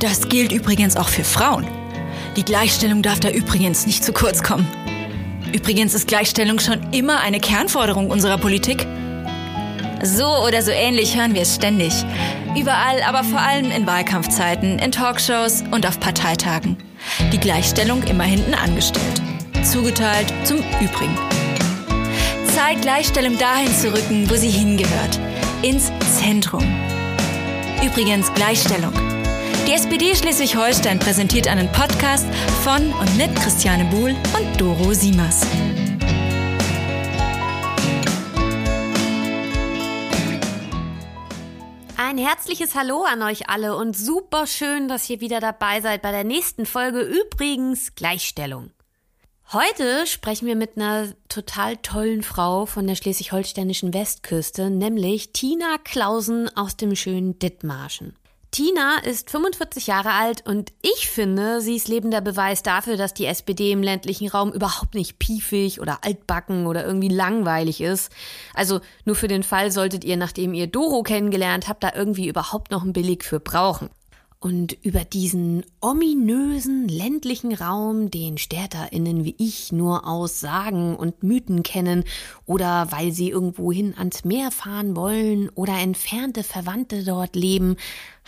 Das gilt übrigens auch für Frauen. Die Gleichstellung darf da übrigens nicht zu kurz kommen. Übrigens ist Gleichstellung schon immer eine Kernforderung unserer Politik. So oder so ähnlich hören wir es ständig. Überall, aber vor allem in Wahlkampfzeiten, in Talkshows und auf Parteitagen. Die Gleichstellung immer hinten angestellt. Zugeteilt zum Übrigen. Zeit, Gleichstellung dahin zu rücken, wo sie hingehört. Ins Zentrum. Übrigens Gleichstellung. Die SPD Schleswig-Holstein präsentiert einen Podcast von und mit Christiane Buhl und Doro Siemers. Ein herzliches Hallo an euch alle und super schön, dass ihr wieder dabei seid bei der nächsten Folge übrigens Gleichstellung. Heute sprechen wir mit einer total tollen Frau von der schleswig-holsteinischen Westküste, nämlich Tina Klausen aus dem schönen Dithmarschen. Tina ist 45 Jahre alt und ich finde, sie ist lebender Beweis dafür, dass die SPD im ländlichen Raum überhaupt nicht piefig oder altbacken oder irgendwie langweilig ist. Also nur für den Fall solltet ihr, nachdem ihr Doro kennengelernt habt, da irgendwie überhaupt noch einen Beleg für brauchen und über diesen ominösen ländlichen Raum, den StärterInnen wie ich nur aus Sagen und Mythen kennen oder weil sie irgendwohin ans Meer fahren wollen oder entfernte Verwandte dort leben,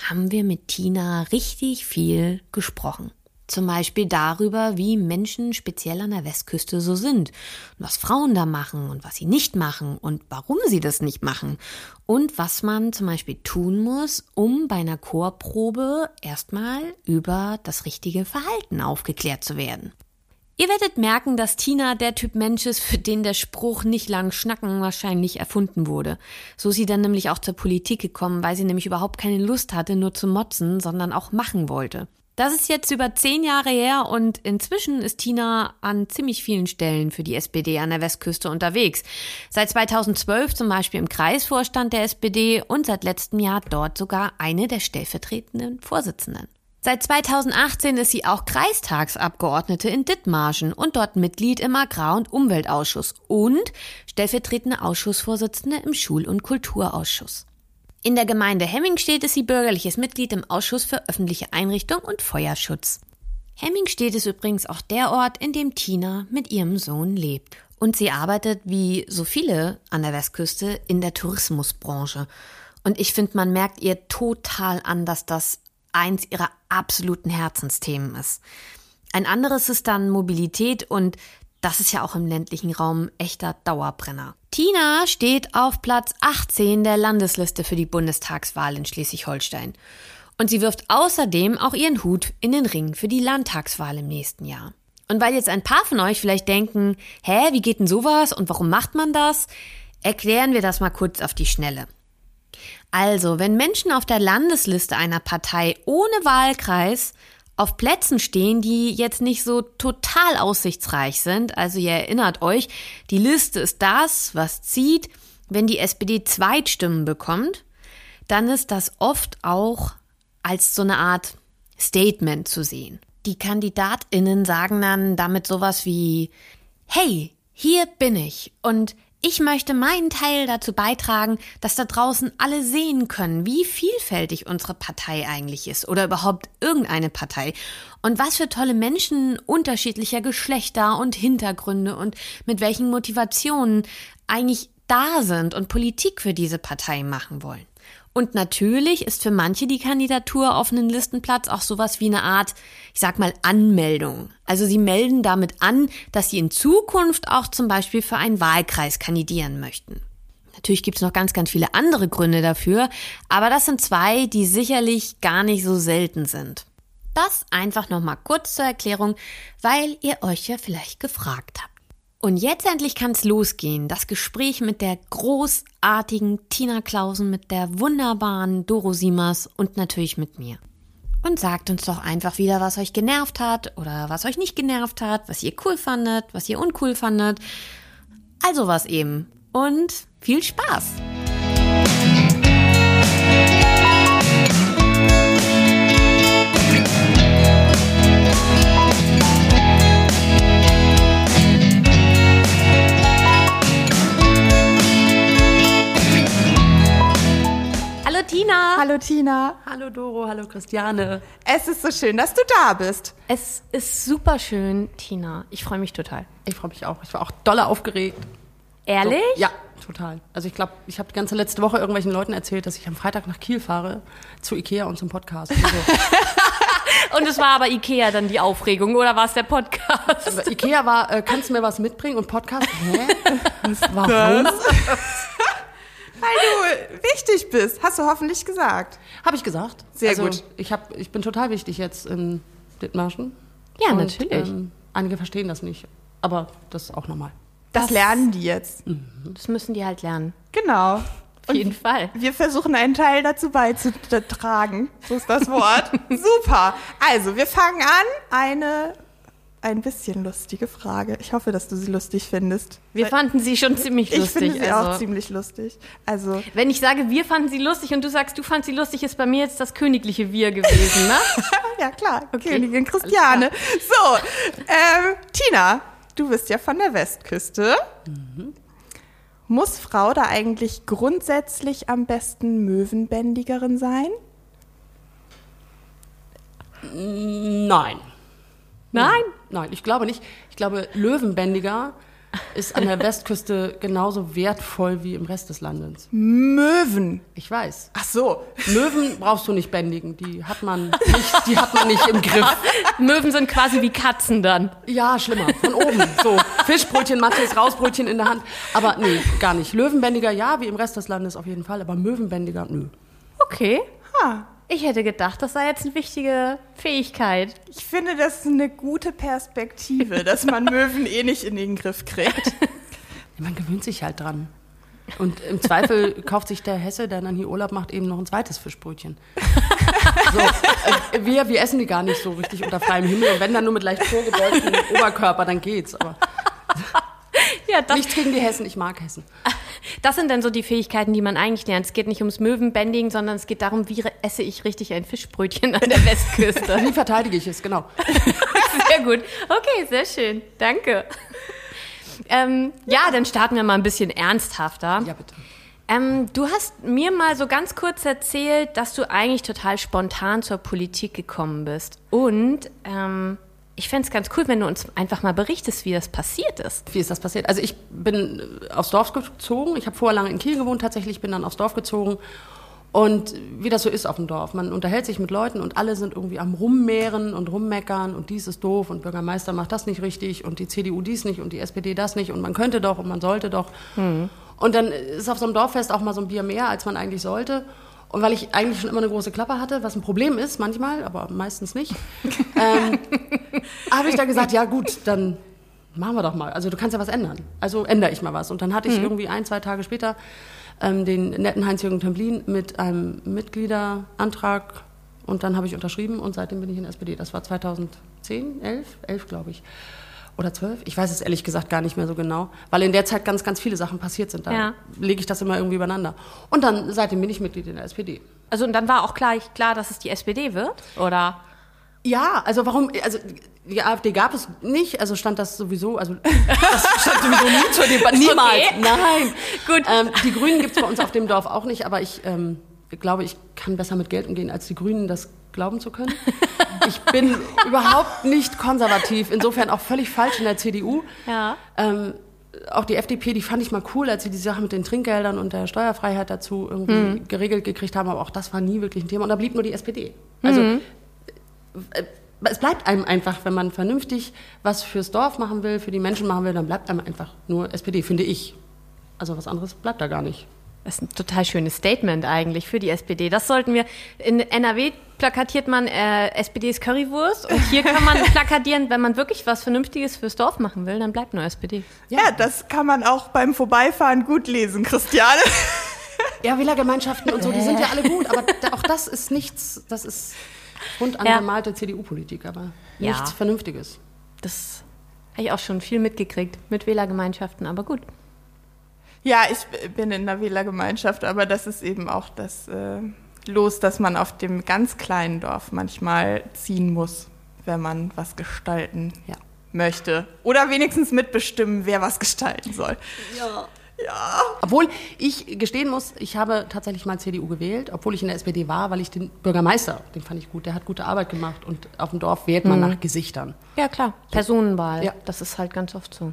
haben wir mit Tina richtig viel gesprochen. Zum Beispiel darüber, wie Menschen speziell an der Westküste so sind, und was Frauen da machen und was sie nicht machen und warum sie das nicht machen und was man zum Beispiel tun muss, um bei einer Chorprobe erstmal über das richtige Verhalten aufgeklärt zu werden. Ihr werdet merken, dass Tina der Typ Mensch ist, für den der Spruch nicht lang schnacken wahrscheinlich erfunden wurde. So ist sie dann nämlich auch zur Politik gekommen, weil sie nämlich überhaupt keine Lust hatte, nur zu motzen, sondern auch machen wollte. Das ist jetzt über zehn Jahre her und inzwischen ist Tina an ziemlich vielen Stellen für die SPD an der Westküste unterwegs. Seit 2012 zum Beispiel im Kreisvorstand der SPD und seit letztem Jahr dort sogar eine der stellvertretenden Vorsitzenden. Seit 2018 ist sie auch Kreistagsabgeordnete in Dithmarschen und dort Mitglied im Agrar- und Umweltausschuss und stellvertretende Ausschussvorsitzende im Schul- und Kulturausschuss. In der Gemeinde Hemmingstedt ist sie bürgerliches Mitglied im Ausschuss für öffentliche Einrichtung und Feuerschutz. Hemmingstedt ist übrigens auch der Ort, in dem Tina mit ihrem Sohn lebt. Und sie arbeitet, wie so viele an der Westküste, in der Tourismusbranche. Und ich finde, man merkt ihr total an, dass das eins ihrer absoluten Herzensthemen ist. Ein anderes ist dann Mobilität und das ist ja auch im ländlichen Raum echter Dauerbrenner. Tina steht auf Platz 18 der Landesliste für die Bundestagswahl in Schleswig-Holstein. Und sie wirft außerdem auch ihren Hut in den Ring für die Landtagswahl im nächsten Jahr. Und weil jetzt ein paar von euch vielleicht denken, hä, wie geht denn sowas und warum macht man das? Erklären wir das mal kurz auf die Schnelle. Also, wenn Menschen auf der Landesliste einer Partei ohne Wahlkreis auf Plätzen stehen, die jetzt nicht so total aussichtsreich sind. Also ihr erinnert euch, die Liste ist das, was zieht. Wenn die SPD Zweitstimmen bekommt, dann ist das oft auch als so eine Art Statement zu sehen. Die Kandidatinnen sagen dann damit sowas wie, hey, hier bin ich und ich möchte meinen Teil dazu beitragen, dass da draußen alle sehen können, wie vielfältig unsere Partei eigentlich ist oder überhaupt irgendeine Partei und was für tolle Menschen unterschiedlicher Geschlechter und Hintergründe und mit welchen Motivationen eigentlich da sind und Politik für diese Partei machen wollen. Und natürlich ist für manche die Kandidatur auf einen Listenplatz auch sowas wie eine Art, ich sag mal, Anmeldung. Also sie melden damit an, dass sie in Zukunft auch zum Beispiel für einen Wahlkreis kandidieren möchten. Natürlich gibt's noch ganz, ganz viele andere Gründe dafür, aber das sind zwei, die sicherlich gar nicht so selten sind. Das einfach nochmal kurz zur Erklärung, weil ihr euch ja vielleicht gefragt habt. Und jetzt endlich kann's losgehen. Das Gespräch mit der großartigen Tina Klausen, mit der wunderbaren Doro Siemers und natürlich mit mir. Und sagt uns doch einfach wieder, was euch genervt hat oder was euch nicht genervt hat, was ihr cool fandet, was ihr uncool fandet. Also was eben. Und viel Spaß! Tina. Hallo Tina. Hallo Doro, hallo Christiane. Es ist so schön, dass du da bist. Es ist super schön, Tina. Ich freue mich total. Ich freue mich auch. Ich war auch dolle aufgeregt. Ehrlich? So, ja, total. Also ich glaube, ich habe die ganze letzte Woche irgendwelchen Leuten erzählt, dass ich am Freitag nach Kiel fahre zu Ikea und zum Podcast. Also, Und es war aber Ikea dann die Aufregung oder war es der Podcast? aber Ikea war, äh, kannst du mir was mitbringen und Podcast? Hä? Warum? Weil du wichtig bist, hast du hoffentlich gesagt. Habe ich gesagt. Sehr also, gut. Ich, hab, ich bin total wichtig jetzt in Dithmarschen. Ja, Und, natürlich. Ähm, einige verstehen das nicht, aber das ist auch normal. Das, Das- lernen die jetzt. Das müssen die halt lernen. Genau. Auf jeden Fall. Wir versuchen einen Teil dazu beizutragen. So ist das Wort. Super. Also, wir fangen an. Eine ein bisschen lustige Frage. Ich hoffe, dass du sie lustig findest. Wir fanden sie schon ziemlich ich lustig. finde sie also. auch ziemlich lustig. Also, Wenn ich sage, wir fanden sie lustig und du sagst, du fandst sie lustig, ist bei mir jetzt das königliche Wir gewesen, ne? ja klar, Königin Christiane. So, ähm, Tina, du bist ja von der Westküste. Muss Frau da eigentlich grundsätzlich am besten Möwenbändigerin sein? Nein. Nein? Nein, ich glaube nicht. Ich glaube, Löwenbändiger ist an der Westküste genauso wertvoll wie im Rest des Landes. Möwen. Ich weiß. Ach so. Möwen brauchst du nicht bändigen, die hat man nicht, die hat man nicht im Griff. Möwen sind quasi wie Katzen dann. Ja, schlimmer, von oben. So, Fischbrötchen, Mattes, Rausbrötchen in der Hand. Aber nee, gar nicht. Löwenbändiger ja, wie im Rest des Landes auf jeden Fall, aber Möwenbändiger nö. Okay. Ha. Ich hätte gedacht, das sei jetzt eine wichtige Fähigkeit. Ich finde, das ist eine gute Perspektive, dass man Möwen eh nicht in den Griff kriegt. Man gewöhnt sich halt dran. Und im Zweifel kauft sich der Hesse, der dann hier Urlaub macht, eben noch ein zweites Fischbrötchen. So, äh, wir, wir essen die gar nicht so richtig unter freiem Himmel. Und wenn dann nur mit leicht vorgebeugtem Oberkörper, dann geht's. Aber Ja, das, nichts gegen die Hessen, ich mag Hessen. das sind dann so die Fähigkeiten, die man eigentlich lernt. Es geht nicht ums Möwenbändigen, sondern es geht darum, wie esse ich richtig ein Fischbrötchen an der Westküste. Wie verteidige ich es, genau. Sehr gut. Okay, sehr schön. Danke. Ähm, ja, dann starten wir mal ein bisschen ernsthafter. Ja, bitte. Ähm, du hast mir mal so ganz kurz erzählt, dass du eigentlich total spontan zur Politik gekommen bist. Und ähm, ich fände es ganz cool, wenn du uns einfach mal berichtest, wie das passiert ist. Wie ist das passiert? Also ich bin äh, aufs Dorf gezogen. Ich habe vorher lange in Kiel gewohnt, tatsächlich bin dann aufs Dorf gezogen. Und wie das so ist auf dem Dorf, man unterhält sich mit Leuten und alle sind irgendwie am Rummehren und Rummeckern und dies ist doof und Bürgermeister macht das nicht richtig und die CDU dies nicht und die SPD das nicht und man könnte doch und man sollte doch. Und dann ist auf so einem Dorffest auch mal so ein Bier mehr, als man eigentlich sollte. Und weil ich eigentlich schon immer eine große Klappe hatte, was ein Problem ist manchmal, aber meistens nicht, ähm, habe ich da gesagt, ja gut, dann machen wir doch mal. Also du kannst ja was ändern. Also ändere ich mal was. Und dann hatte ich irgendwie ein, zwei Tage später ähm, den netten Heinz-Jürgen Templin mit einem Mitgliederantrag und dann habe ich unterschrieben und seitdem bin ich in der SPD. Das war 2010, 11, 11 glaube ich. Oder 12? Ich weiß es ehrlich gesagt gar nicht mehr so genau, weil in der Zeit ganz, ganz viele Sachen passiert sind. Da Ja. lege ich das immer irgendwie übereinander. Und dann seitdem bin ich Mitglied in der SPD. Also und dann war auch klar, klar, dass es die SPD wird, oder? Ja, also warum, also die AfD gab es nicht, also stand das sowieso, also das stand sowieso nie zur Debatte, niemals, Okay. nein. Gut. Ähm, die Grünen gibt es bei uns auf dem Dorf auch nicht, aber ich ähm, glaube, ich kann besser mit Geld umgehen, als die Grünen das glauben zu können. Ich bin überhaupt nicht konservativ, insofern auch völlig falsch in der CDU. Ja. Ähm, auch die FDP, die fand ich mal cool, als sie die Sache mit den Trinkgeldern und der Steuerfreiheit dazu irgendwie geregelt gekriegt haben, aber auch das war nie wirklich ein Thema und da blieb nur die SPD. Also äh, es bleibt einem einfach, wenn man vernünftig was fürs Dorf machen will, für die Menschen machen will, dann bleibt einem einfach nur SPD, finde ich. Also was anderes bleibt da gar nicht. Das ist ein total schönes Statement eigentlich für die SPD. Das sollten wir. In NRW plakatiert man äh, SPDs Currywurst und hier kann man plakatieren, wenn man wirklich was Vernünftiges fürs Dorf machen will, dann bleibt nur SPD. Ja, das kann man auch beim Vorbeifahren gut lesen, Christiane. Ja, Wählergemeinschaften und so, die sind ja alle gut, aber auch das ist nichts, das ist rund Ja. angemalte CDU-Politik, aber Ja. nichts Vernünftiges. Das habe ich auch schon viel mitgekriegt mit Wählergemeinschaften, aber gut. Ja, ich bin in einer Wählergemeinschaft, aber das ist eben auch das äh, Los, dass man auf dem ganz kleinen Dorf manchmal ziehen muss, wenn man was gestalten Ja. möchte. Oder wenigstens mitbestimmen, wer was gestalten soll. Ja. Ja. Obwohl ich gestehen muss, ich habe tatsächlich mal CDU gewählt, obwohl ich in der SPD war, weil ich den Bürgermeister, den fand ich gut, der hat gute Arbeit gemacht und auf dem Dorf wählt man nach Gesichtern. Ja, klar. Personenwahl. Ja. Das ist halt ganz oft so.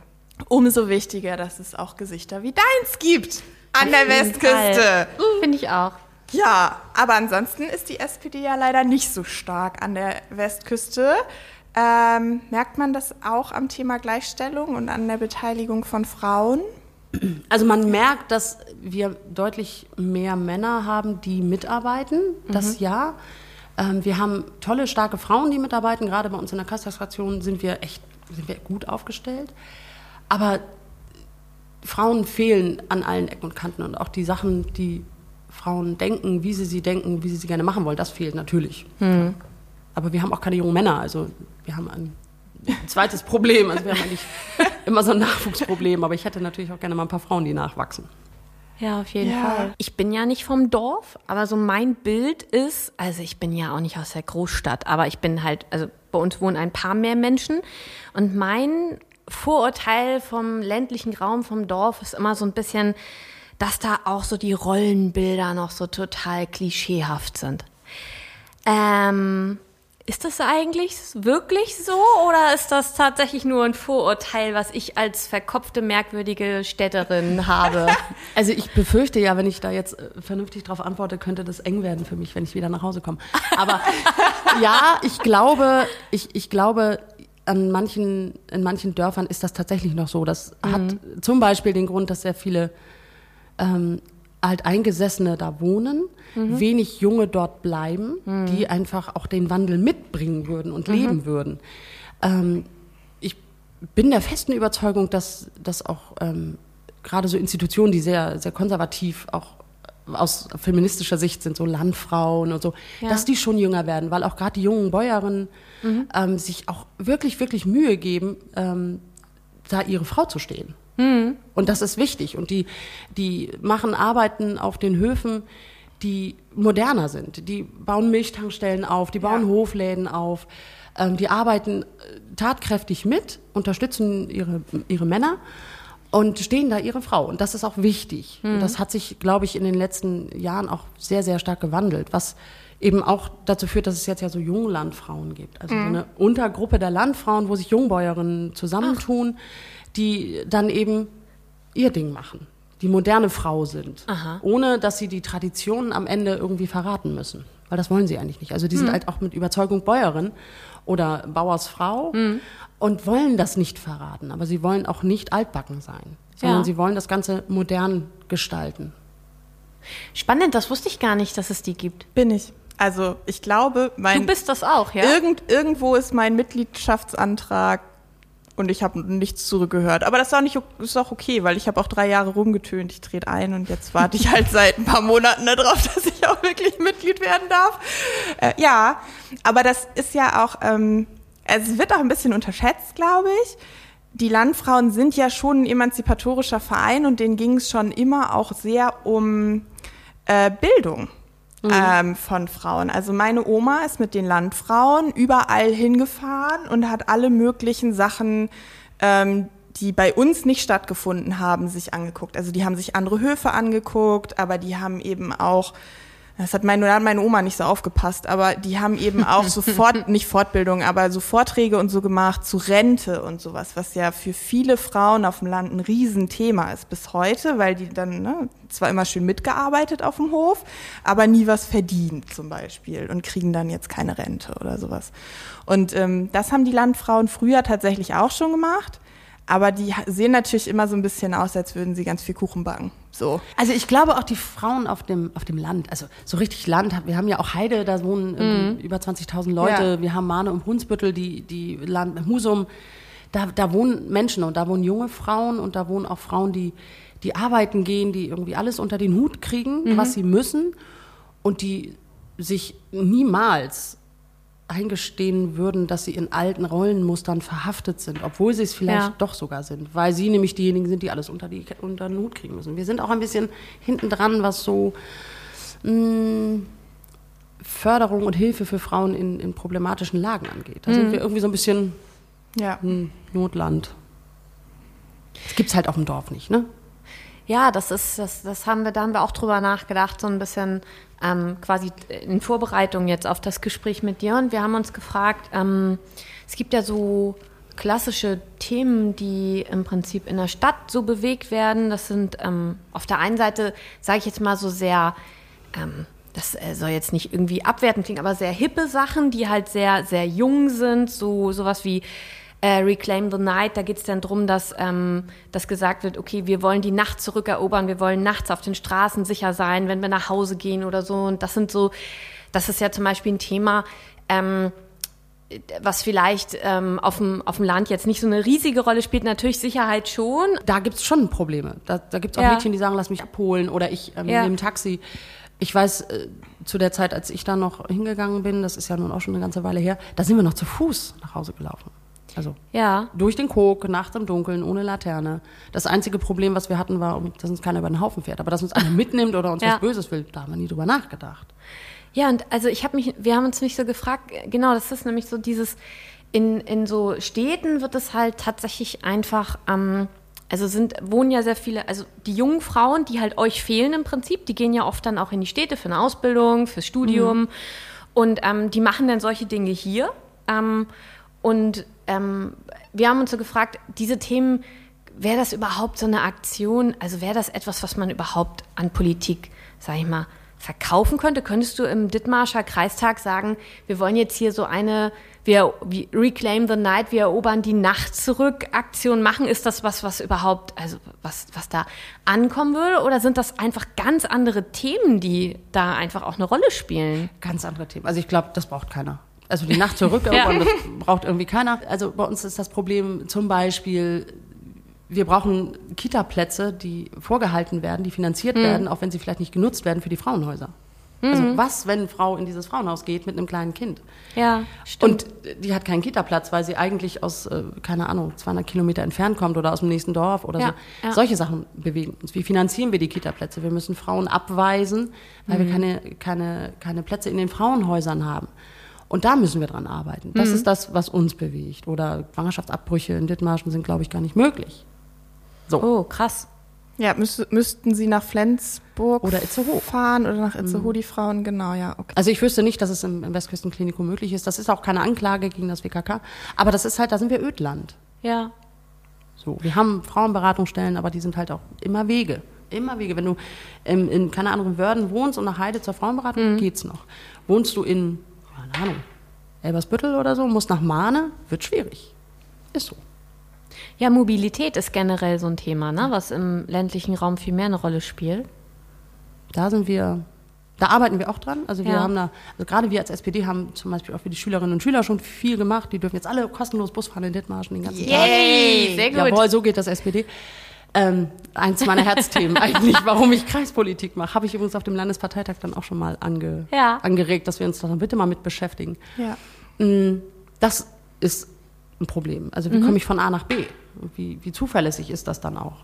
Umso wichtiger, dass es auch Gesichter wie deins gibt an der Westküste. Finde ich auch. Ja, aber ansonsten ist die SPD ja leider nicht so stark an der Westküste. Ähm, merkt man das auch am Thema Gleichstellung und an der Beteiligung von Frauen? Also man merkt, dass wir deutlich mehr Männer haben, die mitarbeiten, das ja. Ähm, wir haben tolle, starke Frauen, die mitarbeiten. Gerade bei uns in der Kastration sind wir echt sind wir gut aufgestellt. Aber Frauen fehlen an allen Ecken und Kanten. Und auch die Sachen, die Frauen denken, wie sie sie denken, wie sie sie gerne machen wollen, das fehlt natürlich. Aber wir haben auch keine jungen Männer. Also wir haben ein zweites Problem. Also wir haben eigentlich immer so ein Nachwuchsproblem. Aber ich hätte natürlich auch gerne mal ein paar Frauen, die nachwachsen. Ja, auf jeden Ja. Fall. Ich bin ja nicht vom Dorf, aber so mein Bild ist, also ich bin ja auch nicht aus der Großstadt, aber ich bin halt, also bei uns wohnen ein paar mehr Menschen und mein Vorurteil vom ländlichen Raum, vom Dorf ist immer so ein bisschen, dass da auch so die Rollenbilder noch so total klischeehaft sind. Ähm, ist das eigentlich wirklich so oder ist das tatsächlich nur ein Vorurteil, was ich als verkopfte, merkwürdige Städterin habe? Also ich befürchte ja, wenn ich da jetzt äh, vernünftig darauf antworte, könnte das eng werden für mich, wenn ich wieder nach Hause komme. Aber ja, ich glaube, ich, ich glaube, an manchen, in manchen Dörfern ist das tatsächlich noch so. Das hat zum Beispiel den Grund, dass sehr viele ähm, Alteingesessene da wohnen, wenig Junge dort bleiben, die einfach auch den Wandel mitbringen würden und leben würden. Ähm, ich bin der festen Überzeugung, dass, dass auch ähm, gerade so Institutionen, die sehr, sehr konservativ auch aus feministischer Sicht sind, so Landfrauen und so, Ja. dass die schon jünger werden, weil auch gerade die jungen Bäuerinnen ähm, sich auch wirklich, wirklich Mühe geben, ähm, da ihre Frau zu stehen. Und das ist wichtig. Und die, die machen Arbeiten auf den Höfen, die moderner sind. Die bauen Milchtankstellen auf, die bauen Ja. Hofläden auf, ähm, die arbeiten äh, tatkräftig mit, unterstützen ihre, ihre Männer und stehen da ihre Frau. Und das ist auch wichtig. Und das hat sich, glaube ich, in den letzten Jahren auch sehr, sehr stark gewandelt, was eben auch dazu führt, dass es jetzt ja so Junglandfrauen gibt. Also so eine Untergruppe der Landfrauen, wo sich Jungbäuerinnen zusammentun, die dann eben ihr Ding machen, die moderne Frau sind, Aha. ohne dass sie die Traditionen am Ende irgendwie verraten müssen. Weil das wollen sie eigentlich nicht. Also die sind halt auch mit Überzeugung Bäuerin oder Bauersfrau und wollen das nicht verraten. Aber sie wollen auch nicht altbacken sein, sondern Ja. sie wollen das Ganze modern gestalten. Spannend, das wusste ich gar nicht, dass es die gibt. Bin ich. Also ich glaube, mein Du bist das auch, ja? Irgend, irgendwo ist mein Mitgliedschaftsantrag und ich habe nichts zurückgehört. Aber das ist auch, nicht, ist auch okay, weil ich habe auch drei Jahre rumgetönt. Ich trete ein und jetzt warte ich halt seit ein paar Monaten darauf, dass ich auch wirklich Mitglied werden darf. Äh, ja, aber das ist ja auch, ähm, es wird auch ein bisschen unterschätzt, glaube ich. Die Landfrauen sind ja schon ein emanzipatorischer Verein und denen ging es schon immer auch sehr um äh, Bildung ähm, von Frauen. Also meine Oma ist mit den Landfrauen überall hingefahren und hat alle möglichen Sachen, ähm, die bei uns nicht stattgefunden haben, sich angeguckt. Also die haben sich andere Höfe angeguckt, aber die haben eben auch das hat meine, da hat meine Oma nicht so aufgepasst, aber die haben eben auch sofort, nicht Fortbildung, aber so Vorträge und so gemacht zu Rente und sowas, was ja für viele Frauen auf dem Land ein Riesenthema ist bis heute, weil die dann ne, zwar immer schön mitgearbeitet auf dem Hof, aber nie was verdient zum Beispiel und kriegen dann jetzt keine Rente oder sowas. Und ähm, das haben die Landfrauen früher tatsächlich auch schon gemacht. Aber die sehen natürlich immer so ein bisschen aus, als würden sie ganz viel Kuchen backen. So. Also ich glaube auch die Frauen auf dem, auf dem Land, also so richtig Land, wir haben ja auch Heide, da wohnen irgendwie über 20.000 Leute, Ja. wir haben Mahne und Hunsbüttel, die, die Land, Husum, da, da wohnen Menschen und da wohnen junge Frauen und da wohnen auch Frauen, die, die arbeiten gehen, die irgendwie alles unter den Hut kriegen, was sie müssen und die sich niemals eingestehen würden, dass sie in alten Rollenmustern verhaftet sind, obwohl sie es vielleicht Ja. doch sogar sind, weil sie nämlich diejenigen sind, die alles unter, die, unter den Hut kriegen müssen. Wir sind auch ein bisschen hinten dran, was so mh, Förderung und Hilfe für Frauen in, in problematischen Lagen angeht. Da sind wir irgendwie so ein bisschen Ja. ein Notland. Das gibt's halt auf dem Dorf nicht, ne? Ja, das ist, das, das haben wir, da haben wir auch drüber nachgedacht, so ein bisschen ähm, quasi in Vorbereitung jetzt auf das Gespräch mit dir. Und wir haben uns gefragt, ähm, es gibt ja so klassische Themen, die im Prinzip in der Stadt so bewegt werden. Das sind ähm, auf der einen Seite, sage ich jetzt mal so sehr, ähm, das äh, soll jetzt nicht irgendwie abwertend klingen, aber sehr hippe Sachen, die halt sehr, sehr jung sind, so sowas wie äh, Reclaim the Night, da geht es dann darum, dass, ähm, dass gesagt wird, okay, wir wollen die Nacht zurückerobern, wir wollen nachts auf den Straßen sicher sein, wenn wir nach Hause gehen oder so. Und das sind so, das ist ja zum Beispiel ein Thema, ähm, was vielleicht ähm, auf, dem, auf dem Land jetzt nicht so eine riesige Rolle spielt, natürlich Sicherheit schon. Da gibt es schon Probleme. Da, da gibt es auch Ja. Mädchen, die sagen, lass mich abholen oder ich ähm, Ja. nehme ein Taxi. Ich weiß, äh, zu der Zeit, als ich da noch hingegangen bin, das ist ja nun auch schon eine ganze Weile her, da sind wir noch zu Fuß nach Hause gelaufen. Also Ja, durch den Kok, nachts im Dunkeln, ohne Laterne. Das einzige Problem, was wir hatten, war, dass uns keiner über den Haufen fährt. Aber dass uns einer mitnimmt oder uns Ja. was Böses will, da haben wir nie drüber nachgedacht. Ja, und also ich habe mich, wir haben uns nicht so gefragt, genau, das ist nämlich so dieses, in, in so Städten wird es halt tatsächlich einfach, ähm, also sind, wohnen ja sehr viele, also die jungen Frauen, die halt euch fehlen im Prinzip, die gehen ja oft dann auch in die Städte für eine Ausbildung, fürs Studium und ähm, die machen dann solche Dinge hier. Ähm, und ähm, wir haben uns so gefragt, diese Themen, wäre das überhaupt so eine Aktion, also wäre das etwas, was man überhaupt an Politik, sag ich mal, verkaufen könnte? Könntest du im Dithmarscher Kreistag sagen, wir wollen jetzt hier so eine, wir, Reclaim the Night, wir erobern die Nacht zurück Aktion machen? Ist das was, was überhaupt, also was, was da ankommen würde? Oder sind das einfach ganz andere Themen, die da einfach auch eine Rolle spielen? Ganz andere Themen. Also ich glaube, das braucht keiner. Also die Nacht zurückerobern, das braucht irgendwie keiner. Also bei uns ist das Problem zum Beispiel, wir brauchen Kita-Plätze, die vorgehalten werden, die finanziert werden, auch wenn sie vielleicht nicht genutzt werden für die Frauenhäuser. Also was, wenn eine Frau in dieses Frauenhaus geht mit einem kleinen Kind? Ja, stimmt. Und die hat keinen Kita-Platz, weil sie eigentlich aus, äh, keine Ahnung, 200 Kilometer entfernt kommt oder aus dem nächsten Dorf oder Ja, so. ja. Solche Sachen bewegen uns. Wie finanzieren wir die Kita-Plätze? Wir müssen Frauen abweisen, weil Mhm. wir keine, keine, keine Plätze in den Frauenhäusern haben. Und da müssen wir dran arbeiten. Das Mhm. ist das, was uns bewegt. Oder Schwangerschaftsabbrüche in Dithmarschen sind, glaube ich, gar nicht möglich. So. oh, krass. Ja, müß, müssten sie nach Flensburg Oder Itzehoe. fahren oder nach Itzehoe, die Frauen, genau, ja, okay. Also ich wüsste nicht, dass es im, im Westküstenklinikum möglich ist. Das ist auch keine Anklage gegen das WKK. Aber das ist halt, da sind wir Ödland. Ja. So, wir haben Frauenberatungsstellen, aber die sind halt auch immer Wege. Immer Wege. Wenn du ähm, in, keine Ahnung, Wörden wohnst und nach Heide zur Frauenberatung, geht's noch. Wohnst du in, keine Ahnung, Elbersbüttel oder so, musst nach Mahne, wird schwierig. Ist so. Ja, Mobilität ist generell so ein Thema, ne? was im ländlichen Raum viel mehr eine Rolle spielt. Da sind wir, da arbeiten wir auch dran. Also wir Ja. haben da, also gerade wir als SPD haben zum Beispiel auch für die Schülerinnen und Schüler schon viel gemacht. Die dürfen jetzt alle kostenlos Bus fahren in Dithmarschen den ganzen Tag. Yay, sehr gut. Jawohl, so geht das SPD. Ähm, eins meiner Herzthemen eigentlich, warum ich Kreispolitik mache, habe ich übrigens auf dem Landesparteitag dann auch schon mal ange, Ja. angeregt, dass wir uns da bitte mal mit beschäftigen. Ja. Mm, Das ist ein Problem. Also Mhm. wie komme ich von A nach B? Wie, wie zuverlässig ist das dann auch?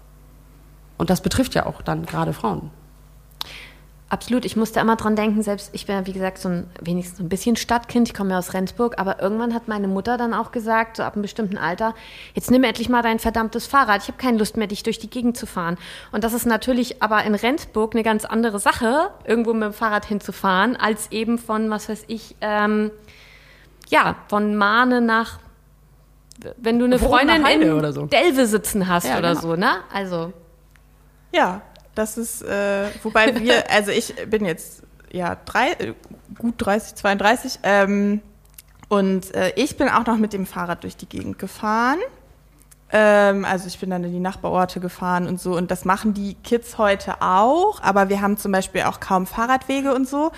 Und das betrifft ja auch dann gerade Frauen. Absolut, ich musste immer dran denken, selbst ich bin ja wie gesagt so ein wenigstens so ein bisschen Stadtkind, ich komme ja aus Rendsburg, aber irgendwann hat meine Mutter dann auch gesagt, so ab einem bestimmten Alter, jetzt nimm endlich mal dein verdammtes Fahrrad, ich habe keine Lust mehr, dich durch die Gegend zu fahren. Und das ist natürlich aber in Rendsburg eine ganz andere Sache, irgendwo mit dem Fahrrad hinzufahren, als eben von, was weiß ich, ähm, ja, von Mahne nach, wenn du eine nach Freundin in oder so. Delve sitzen hast Ja, oder genau. so, ne? Also, Ja, das ist, äh, wobei wir, also ich bin jetzt ja drei, äh, gut 30, 32, ähm, und äh, ich bin auch noch mit dem Fahrrad durch die Gegend gefahren. Ähm, also ich bin dann in die Nachbarorte gefahren und so und das machen die Kids heute auch, aber wir haben zum Beispiel auch kaum Fahrradwege und so.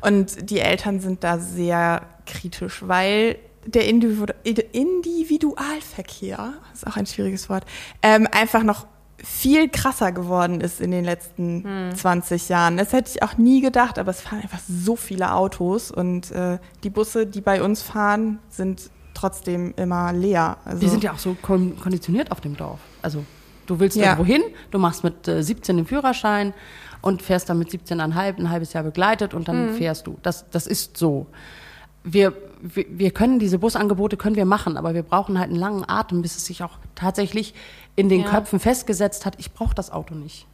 Und die Eltern sind da sehr kritisch, weil der Individu Individualverkehr, ist auch ein schwieriges Wort, ähm, einfach noch viel krasser geworden ist in den letzten 20 Jahren. Das hätte ich auch nie gedacht, aber es fahren einfach so viele Autos und äh, die Busse, die bei uns fahren, sind trotzdem immer leer. Also, Die sind ja auch so kon konditioniert auf dem Dorf. Also du willst Ja. irgendwo hin, du machst mit äh, 17 den Führerschein und fährst dann mit 17,5 ein halbes Jahr begleitet und dann fährst du. Das, das ist so. Wir, wir, wir können diese Busangebote können wir machen, aber wir brauchen halt einen langen Atem, bis es sich auch tatsächlich in den Ja. Köpfen festgesetzt hat, ich brauche das Auto nicht.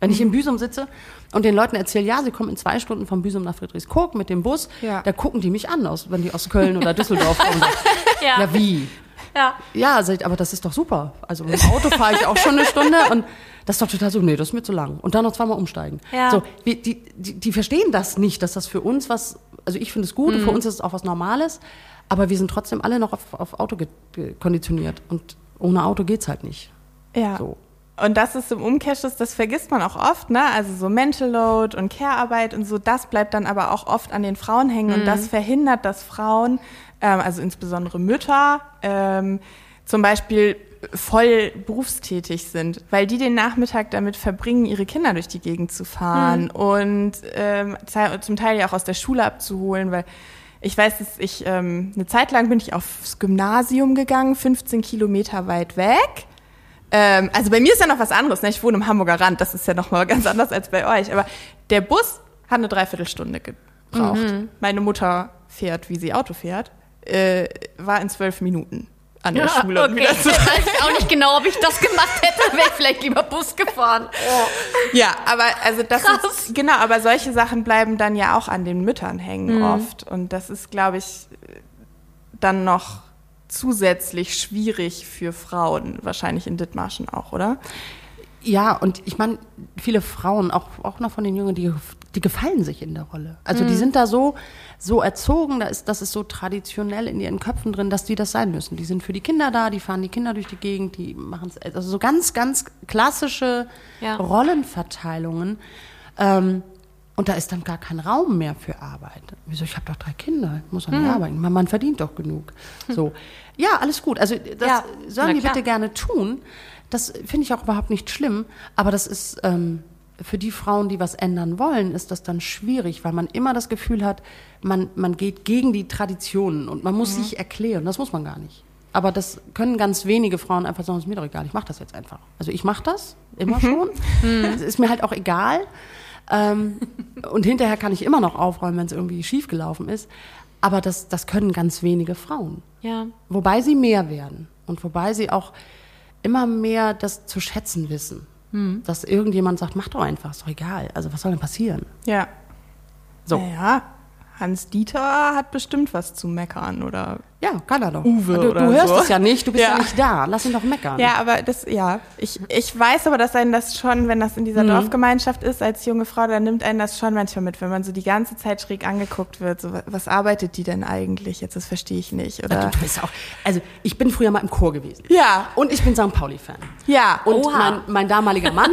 Wenn ich im Büsum sitze und den Leuten erzähle, ja, sie kommen in zwei Stunden vom Büsum nach Friedrichskoog mit dem Bus, Ja. da gucken die mich an, aus, wenn die aus Köln oder Düsseldorf kommen. Ja. ja, wie? Ja. Ja, ich, aber das ist doch super. Also mit dem Auto fahre ich auch schon eine Stunde und das ist doch total so, nee, das ist mir zu lang. Und dann noch zweimal umsteigen. Ja. So, wir, die, die, die verstehen das nicht, dass das für uns was, also ich finde es gut, und für uns ist es auch was Normales, aber wir sind trotzdem alle noch auf, auf Auto konditioniert und ohne Auto geht's halt nicht. Ja. So. Und das ist im Umkehrschluss, das vergisst man auch oft, ne? Also so Mental Load und Care-Arbeit und so, das bleibt dann aber auch oft an den Frauen hängen und das verhindert, dass Frauen, ähm, also insbesondere Mütter, ähm, zum Beispiel voll berufstätig sind, weil die den Nachmittag damit verbringen, ihre Kinder durch die Gegend zu fahren und ähm, zum Teil ja auch aus der Schule abzuholen, weil ich weiß, dass ich ähm, eine Zeit lang bin ich aufs Gymnasium gegangen, 15 Kilometer weit weg. Ähm, also bei mir ist ja noch was anderes. Ne? Ich wohne im Hamburger Rand, das ist ja noch mal ganz anders als bei euch. Aber der Bus hat eine Dreiviertelstunde gebraucht. Meine Mutter fährt, wie sie Auto fährt, äh, war in zwölf Minuten an der Schule. und Okay, wieder ich zurück. weiß auch nicht genau, ob ich das gemacht hätte, wäre ich vielleicht lieber Bus gefahren. Ja, aber also das Krass. ist genau, aber solche Sachen bleiben dann ja auch an den Müttern hängen oft und das ist, glaube ich, dann noch zusätzlich schwierig für Frauen, wahrscheinlich in Dithmarschen auch, oder? Ja, und ich meine, viele Frauen, auch, auch noch von den Jungen, die, die gefallen sich in der Rolle. Also die sind da so, so erzogen, da ist, das ist so traditionell in ihren Köpfen drin, dass die das sein müssen. Die sind für die Kinder da, die fahren die Kinder durch die Gegend, die machen es, also so ganz, ganz klassische Ja. Rollenverteilungen. Ähm, und da ist dann gar kein Raum mehr für Arbeit. Wieso? Ich habe doch drei Kinder, ich muss doch nicht arbeiten. Man, man verdient doch genug. So, ja, alles gut. Also das Ja, sollen die bitte gerne tun. Das finde ich auch überhaupt nicht schlimm. Aber das ist ähm, für die Frauen, die was ändern wollen, ist das dann schwierig, weil man immer das Gefühl hat, man, man geht gegen die Traditionen und man muss sich erklären. Das muss man gar nicht. Aber das können ganz wenige Frauen einfach sagen, ist mir doch egal, ich mache das jetzt einfach. Also ich mache das immer schon. Es ist mir halt auch egal. Ähm, und hinterher kann ich immer noch aufräumen, wenn es irgendwie schief gelaufen ist. Aber das, das können ganz wenige Frauen. Ja. Wobei sie mehr werden und wobei sie auch immer mehr das zu schätzen wissen. Dass irgendjemand sagt, mach doch einfach, ist doch egal. Also was soll denn passieren? Ja. So. Naja, Hans Dieter hat bestimmt was zu meckern, oder? Ja, kann er doch. Uwe du, oder du hörst so. es ja nicht, du bist ja. Ja. nicht da. Lass ihn doch meckern. Ja, aber das, ja, ich, ich weiß aber, dass einen das schon, wenn das in dieser Dorfgemeinschaft ist, als junge Frau, dann nimmt einen das schon manchmal mit, wenn man so die ganze Zeit schräg angeguckt wird. So, wa- was arbeitet die denn eigentlich jetzt? Das verstehe ich nicht. Ja, Oder? Du bist auch, also ich bin früher mal im Chor gewesen. Ja. Und ich bin St. Pauli-Fan. Ja. Und Oha. mein, mein damaliger Mann,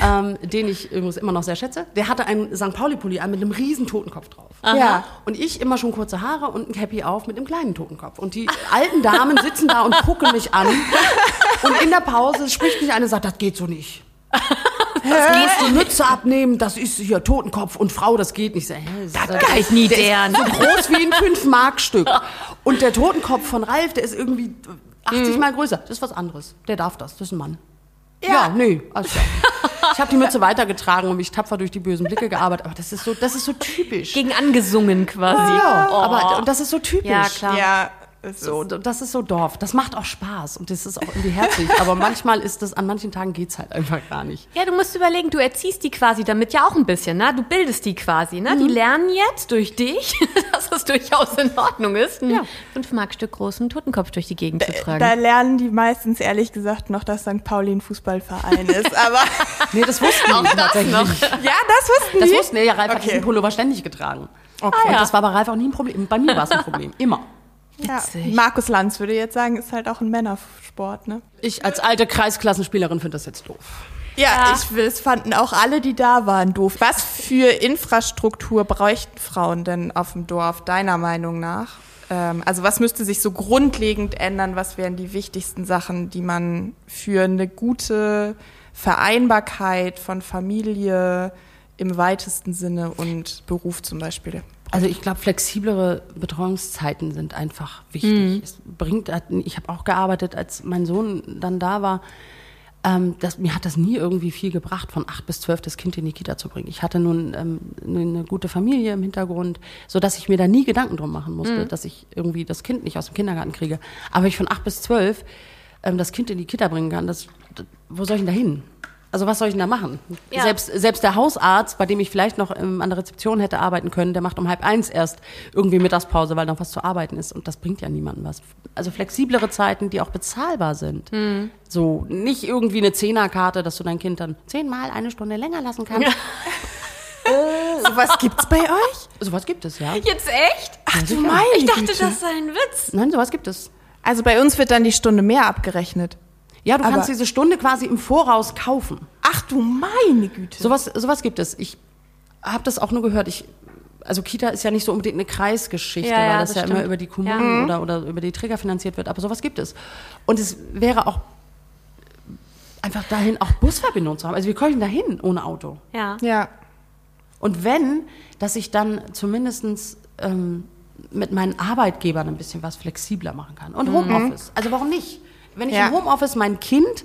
ähm, den ich übrigens immer noch sehr schätze, der hatte einen St. Pauli-Pulli an mit einem riesen Totenkopf drauf. Ja. Und ich immer schon kurze Haare und ein Cappy auf mit einem kleinen Totenkopf. Und die alten Damen sitzen da und gucken mich an. Und in der Pause spricht mich eine und sagt, das geht so nicht. Das gehst du Mütze abnehmen, das ist hier Totenkopf und Frau, das geht nicht. Ich hä, das ist- geht nie der, so groß wie ein 5-Mark-Stück. Und der Totenkopf von Ralf, der ist irgendwie 80 Mal größer. Das ist was anderes. Der darf das, das ist ein Mann. Ja, nee, alles klar. Ich habe die Mütze weitergetragen und mich tapfer durch die bösen Blicke gearbeitet. Aber das ist so, das ist so typisch. Gegen angesungen quasi. ja, Oh. aber und das ist so typisch. Ja, klar. Ja, So, das ist so Dorf. Das macht auch Spaß und das ist auch irgendwie herzlich. Aber manchmal ist das, an manchen Tagen geht's halt einfach gar nicht. Ja, du musst überlegen, du erziehst die quasi damit ja auch ein bisschen, ne? Du bildest die quasi, ne? Mhm. Die lernen jetzt durch dich, dass es durchaus in Ordnung ist, ein Ja. 5 Mark Stück großen Totenkopf durch die Gegend zu tragen. da lernen die meistens ehrlich gesagt noch, dass St. Pauli ein Fußballverein ist. Aber Nee, das wussten die tatsächlich. ja, das wussten Das die. wussten wir. Ja, Ralf hat Okay. diesen Pullover ständig getragen. Okay. Und das war bei Ralf auch nie ein Problem. Bei mir war es ein Problem. Immer. Ja. Markus Lanz würde jetzt sagen, ist halt auch ein Männersport, ne? Ich als alte Kreisklassenspielerin finde das jetzt doof. Ja, ich will, es fanden auch alle, die da waren, doof. Was für Infrastruktur bräuchten Frauen denn auf dem Dorf, deiner Meinung nach? Ähm, also was müsste sich so grundlegend ändern? Was wären die wichtigsten Sachen, die man für eine gute Vereinbarkeit von Familie im weitesten Sinne und Beruf zum Beispiel? Also ich glaube, flexiblere Betreuungszeiten sind einfach wichtig. Es bringt, ich habe auch gearbeitet, als mein Sohn dann da war. Ähm, das, mir hat das nie irgendwie viel gebracht, von acht bis zwölf das Kind in die Kita zu bringen. Ich hatte nun ähm, eine gute Familie im Hintergrund, so dass ich mir da nie Gedanken drum machen musste, dass ich irgendwie das Kind nicht aus dem Kindergarten kriege. Aber ich von acht bis zwölf ähm, das Kind in die Kita bringen kann, das, wo soll ich denn da hin? Also was soll ich denn da machen? Ja. Selbst, selbst der Hausarzt, bei dem ich vielleicht noch ähm, an der Rezeption hätte arbeiten können, der macht um halb eins erst irgendwie Mittagspause, weil noch was zu arbeiten ist. Und das bringt ja niemandem was. Also flexiblere Zeiten, die auch bezahlbar sind. So, nicht irgendwie eine Zehnerkarte, dass du dein Kind dann zehnmal eine Stunde länger lassen kannst. Sowas gibt's bei euch? Sowas gibt es, ja. Jetzt echt? Ach du meine Ich dachte, Güte. das sei ein Witz. Nein, sowas gibt es. Also bei uns wird dann die Stunde mehr abgerechnet. Ja, du Aber- kannst diese Stunde quasi im Voraus kaufen. Ach du meine Güte. Sowas, sowas gibt es. Ich habe das auch nur gehört. Ich, also Kita ist ja nicht so unbedingt eine Kreisgeschichte, Ja, ja, weil das, das ja immer stimmt. über die Kommunen Ja. oder, oder über die Träger finanziert wird. Aber sowas gibt es. Und es wäre auch einfach dahin auch Busverbindung zu haben. Also wir können dahin ohne Auto. Ja. Ja. Und wenn, dass ich dann zumindestens ähm, mit meinen Arbeitgebern ein bisschen was flexibler machen kann. Und Homeoffice. Also warum nicht? Wenn ich Ja. im Homeoffice mein Kind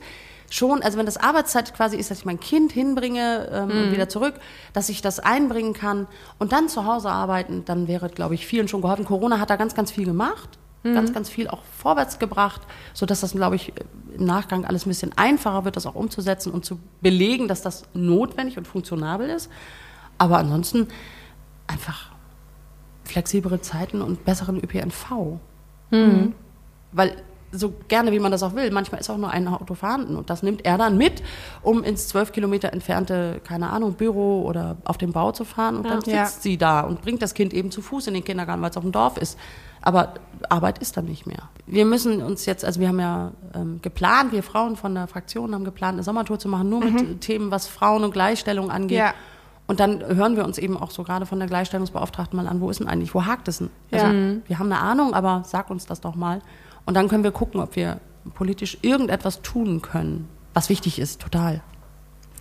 schon, also wenn das Arbeitszeit quasi ist, dass ich mein Kind hinbringe ähm, und wieder zurück, dass ich das einbringen kann und dann zu Hause arbeiten, dann wäre, glaube ich, vielen schon geholfen. Corona hat da ganz, ganz viel gemacht, ganz, ganz viel auch vorwärts gebracht, sodass das, glaube ich, im Nachgang alles ein bisschen einfacher wird, das auch umzusetzen und zu belegen, dass das notwendig und funktionabel ist. Aber ansonsten einfach flexiblere Zeiten und besseren ÖPNV. Weil so gerne wie man das auch will, manchmal ist auch nur ein Auto vorhanden und das nimmt er dann mit, um ins zwölf Kilometer entfernte, keine Ahnung, Büro oder auf dem Bau zu fahren und dann sitzt Ja. sie da und bringt das Kind eben zu Fuß in den Kindergarten, weil es auf dem Dorf ist. Aber Arbeit ist dann nicht mehr. Wir müssen uns jetzt, also wir haben ja ähm, geplant, wir Frauen von der Fraktion haben geplant, eine Sommertour zu machen, nur mit Themen, was Frauen und Gleichstellung angeht. Ja. Und dann hören wir uns eben auch so gerade von der Gleichstellungsbeauftragten mal an, wo ist denn eigentlich, wo hakt es denn? Also, Ja. Wir haben eine Ahnung, aber sag uns das doch mal. Und dann können wir gucken, ob wir politisch irgendetwas tun können, was wichtig ist, total.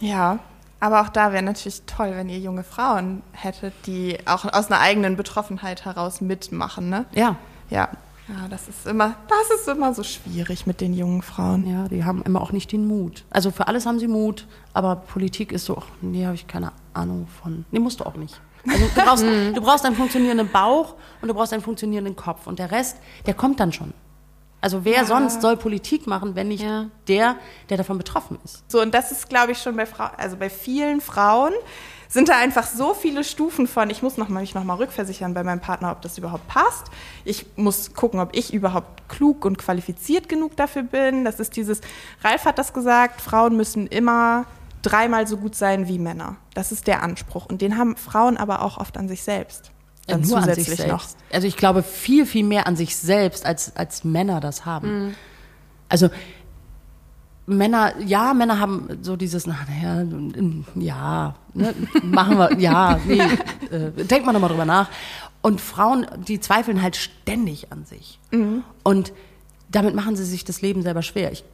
Ja, aber auch da wäre natürlich toll, wenn ihr junge Frauen hättet, die auch aus einer eigenen Betroffenheit heraus mitmachen, ne? Ja, Ja. Ja, das ist immer, das ist immer so schwierig mit den jungen Frauen. ja, die haben immer auch nicht den Mut. Also für alles haben sie Mut, aber Politik ist so, ach, nee, habe ich keine Ahnung von. Nee, musst du auch nicht. Also du brauchst, du brauchst einen funktionierenden Bauch und du brauchst einen funktionierenden Kopf. Und der Rest, der kommt dann schon. Also wer sonst soll Politik machen, wenn nicht Ja. der, der davon betroffen ist? So, und das ist, glaube ich, schon bei Frauen, also bei vielen Frauen sind da einfach so viele Stufen von, ich muss noch mal, mich nochmal rückversichern bei meinem Partner, ob das überhaupt passt. Ich muss gucken, ob ich überhaupt klug und qualifiziert genug dafür bin. Das ist dieses, Ralf hat das gesagt, Frauen müssen immer dreimal so gut sein wie Männer. Das ist der Anspruch. Und den haben Frauen aber auch oft an sich selbst. Dann nur an sich zusätzlich selbst. noch. Also ich glaube viel, viel mehr an sich selbst, als, als Männer das haben. Also Männer, ja, Männer haben so dieses, na, naja, ja, ne, machen wir, ja, nee, äh, denkt man nochmal drüber nach. Und Frauen, die zweifeln halt ständig an sich. Und damit machen sie sich das Leben selber schwer. Ich,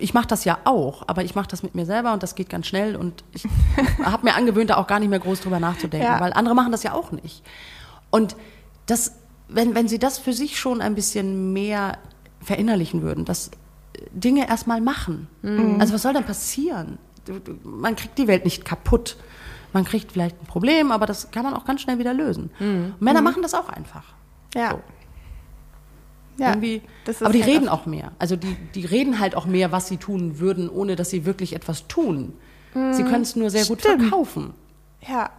ich mache das ja auch, aber ich mache das mit mir selber und das geht ganz schnell und ich habe mir angewöhnt, da auch gar nicht mehr groß drüber nachzudenken, Ja. weil andere machen das ja auch nicht. Und das, wenn, wenn sie das für sich schon ein bisschen mehr verinnerlichen würden, dass Dinge erstmal machen. Also was soll denn passieren? Man kriegt die Welt nicht kaputt. Man kriegt vielleicht ein Problem, aber das kann man auch ganz schnell wieder lösen. Und Männer machen das auch einfach. Ja. So. ja. Aber die halt reden auch mehr. Also die, die reden halt auch mehr, was sie tun würden, ohne dass sie wirklich etwas tun. Sie können es nur sehr gut Stimmt. verkaufen, Ja.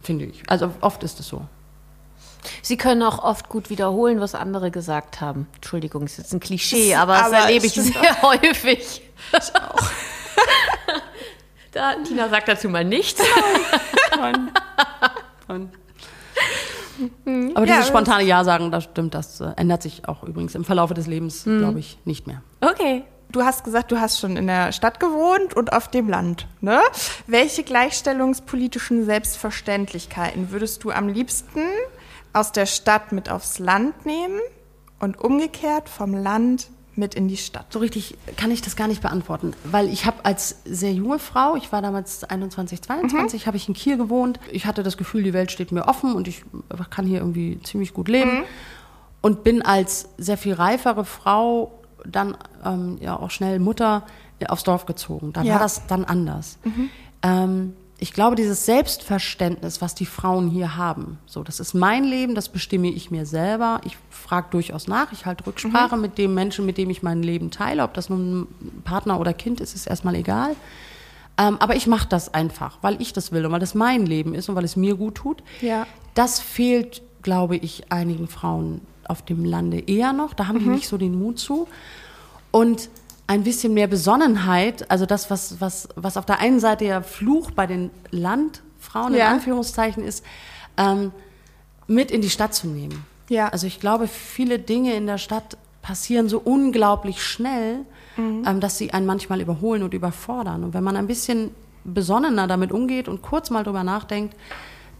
finde ich. Also oft ist es so. Sie können auch oft gut wiederholen, was andere gesagt haben. Entschuldigung, ist jetzt ein Klischee, aber das aber erlebe ich sehr häufig. Ich auch. da, Tina sagt dazu mal nichts. Nein. Nein. Aber Ja, dieses aber spontane Ja sagen, das stimmt, das äh, ändert sich auch übrigens im Verlaufe des Lebens, glaube ich, nicht mehr. Okay. Du hast gesagt, du hast schon in der Stadt gewohnt und auf dem Land. Ne? Welche gleichstellungspolitischen Selbstverständlichkeiten würdest du am liebsten aus der Stadt mit aufs Land nehmen und umgekehrt vom Land mit in die Stadt? So richtig kann ich das gar nicht beantworten, weil ich habe als sehr junge Frau, ich war damals 21, 22, habe ich in Kiel gewohnt. Ich hatte das Gefühl, die Welt steht mir offen und ich kann hier irgendwie ziemlich gut leben. Und bin als sehr viel reifere Frau dann ähm, ja auch schnell Mutter äh, aufs Dorf gezogen. Da Ja. war das dann anders. Ähm, ich glaube, dieses Selbstverständnis, was die Frauen hier haben, so, das ist mein Leben, das bestimme ich mir selber. Ich frage durchaus nach, ich halte Rücksprache mit dem Menschen, mit dem ich mein Leben teile. Ob das nun ein Partner oder Kind ist, ist erstmal egal. Ähm, aber ich mache das einfach, weil ich das will und weil das mein Leben ist und weil es mir gut tut. Ja. Das fehlt, glaube ich, einigen Frauen auf dem Lande eher noch. Da haben die nicht so den Mut zu. Und ein bisschen mehr Besonnenheit, also das, was, was, was auf der einen Seite ja Fluch bei den Landfrauen in Ja. Anführungszeichen ist, ähm, mit in die Stadt zu nehmen. Ja. Also ich glaube, viele Dinge in der Stadt passieren so unglaublich schnell, ähm, dass sie einen manchmal überholen und überfordern. Und wenn man ein bisschen besonnener damit umgeht und kurz mal drüber nachdenkt,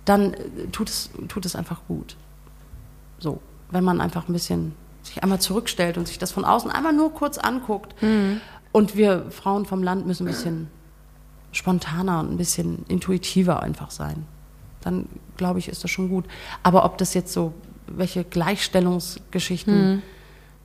dann äh, tut es, tut es einfach gut. So, wenn man einfach ein bisschen sich einmal zurückstellt und sich das von außen einmal nur kurz anguckt. Und wir Frauen vom Land müssen ein bisschen spontaner und ein bisschen intuitiver einfach sein. Dann glaube ich, ist das schon gut. Aber ob das jetzt so welche Gleichstellungsgeschichten,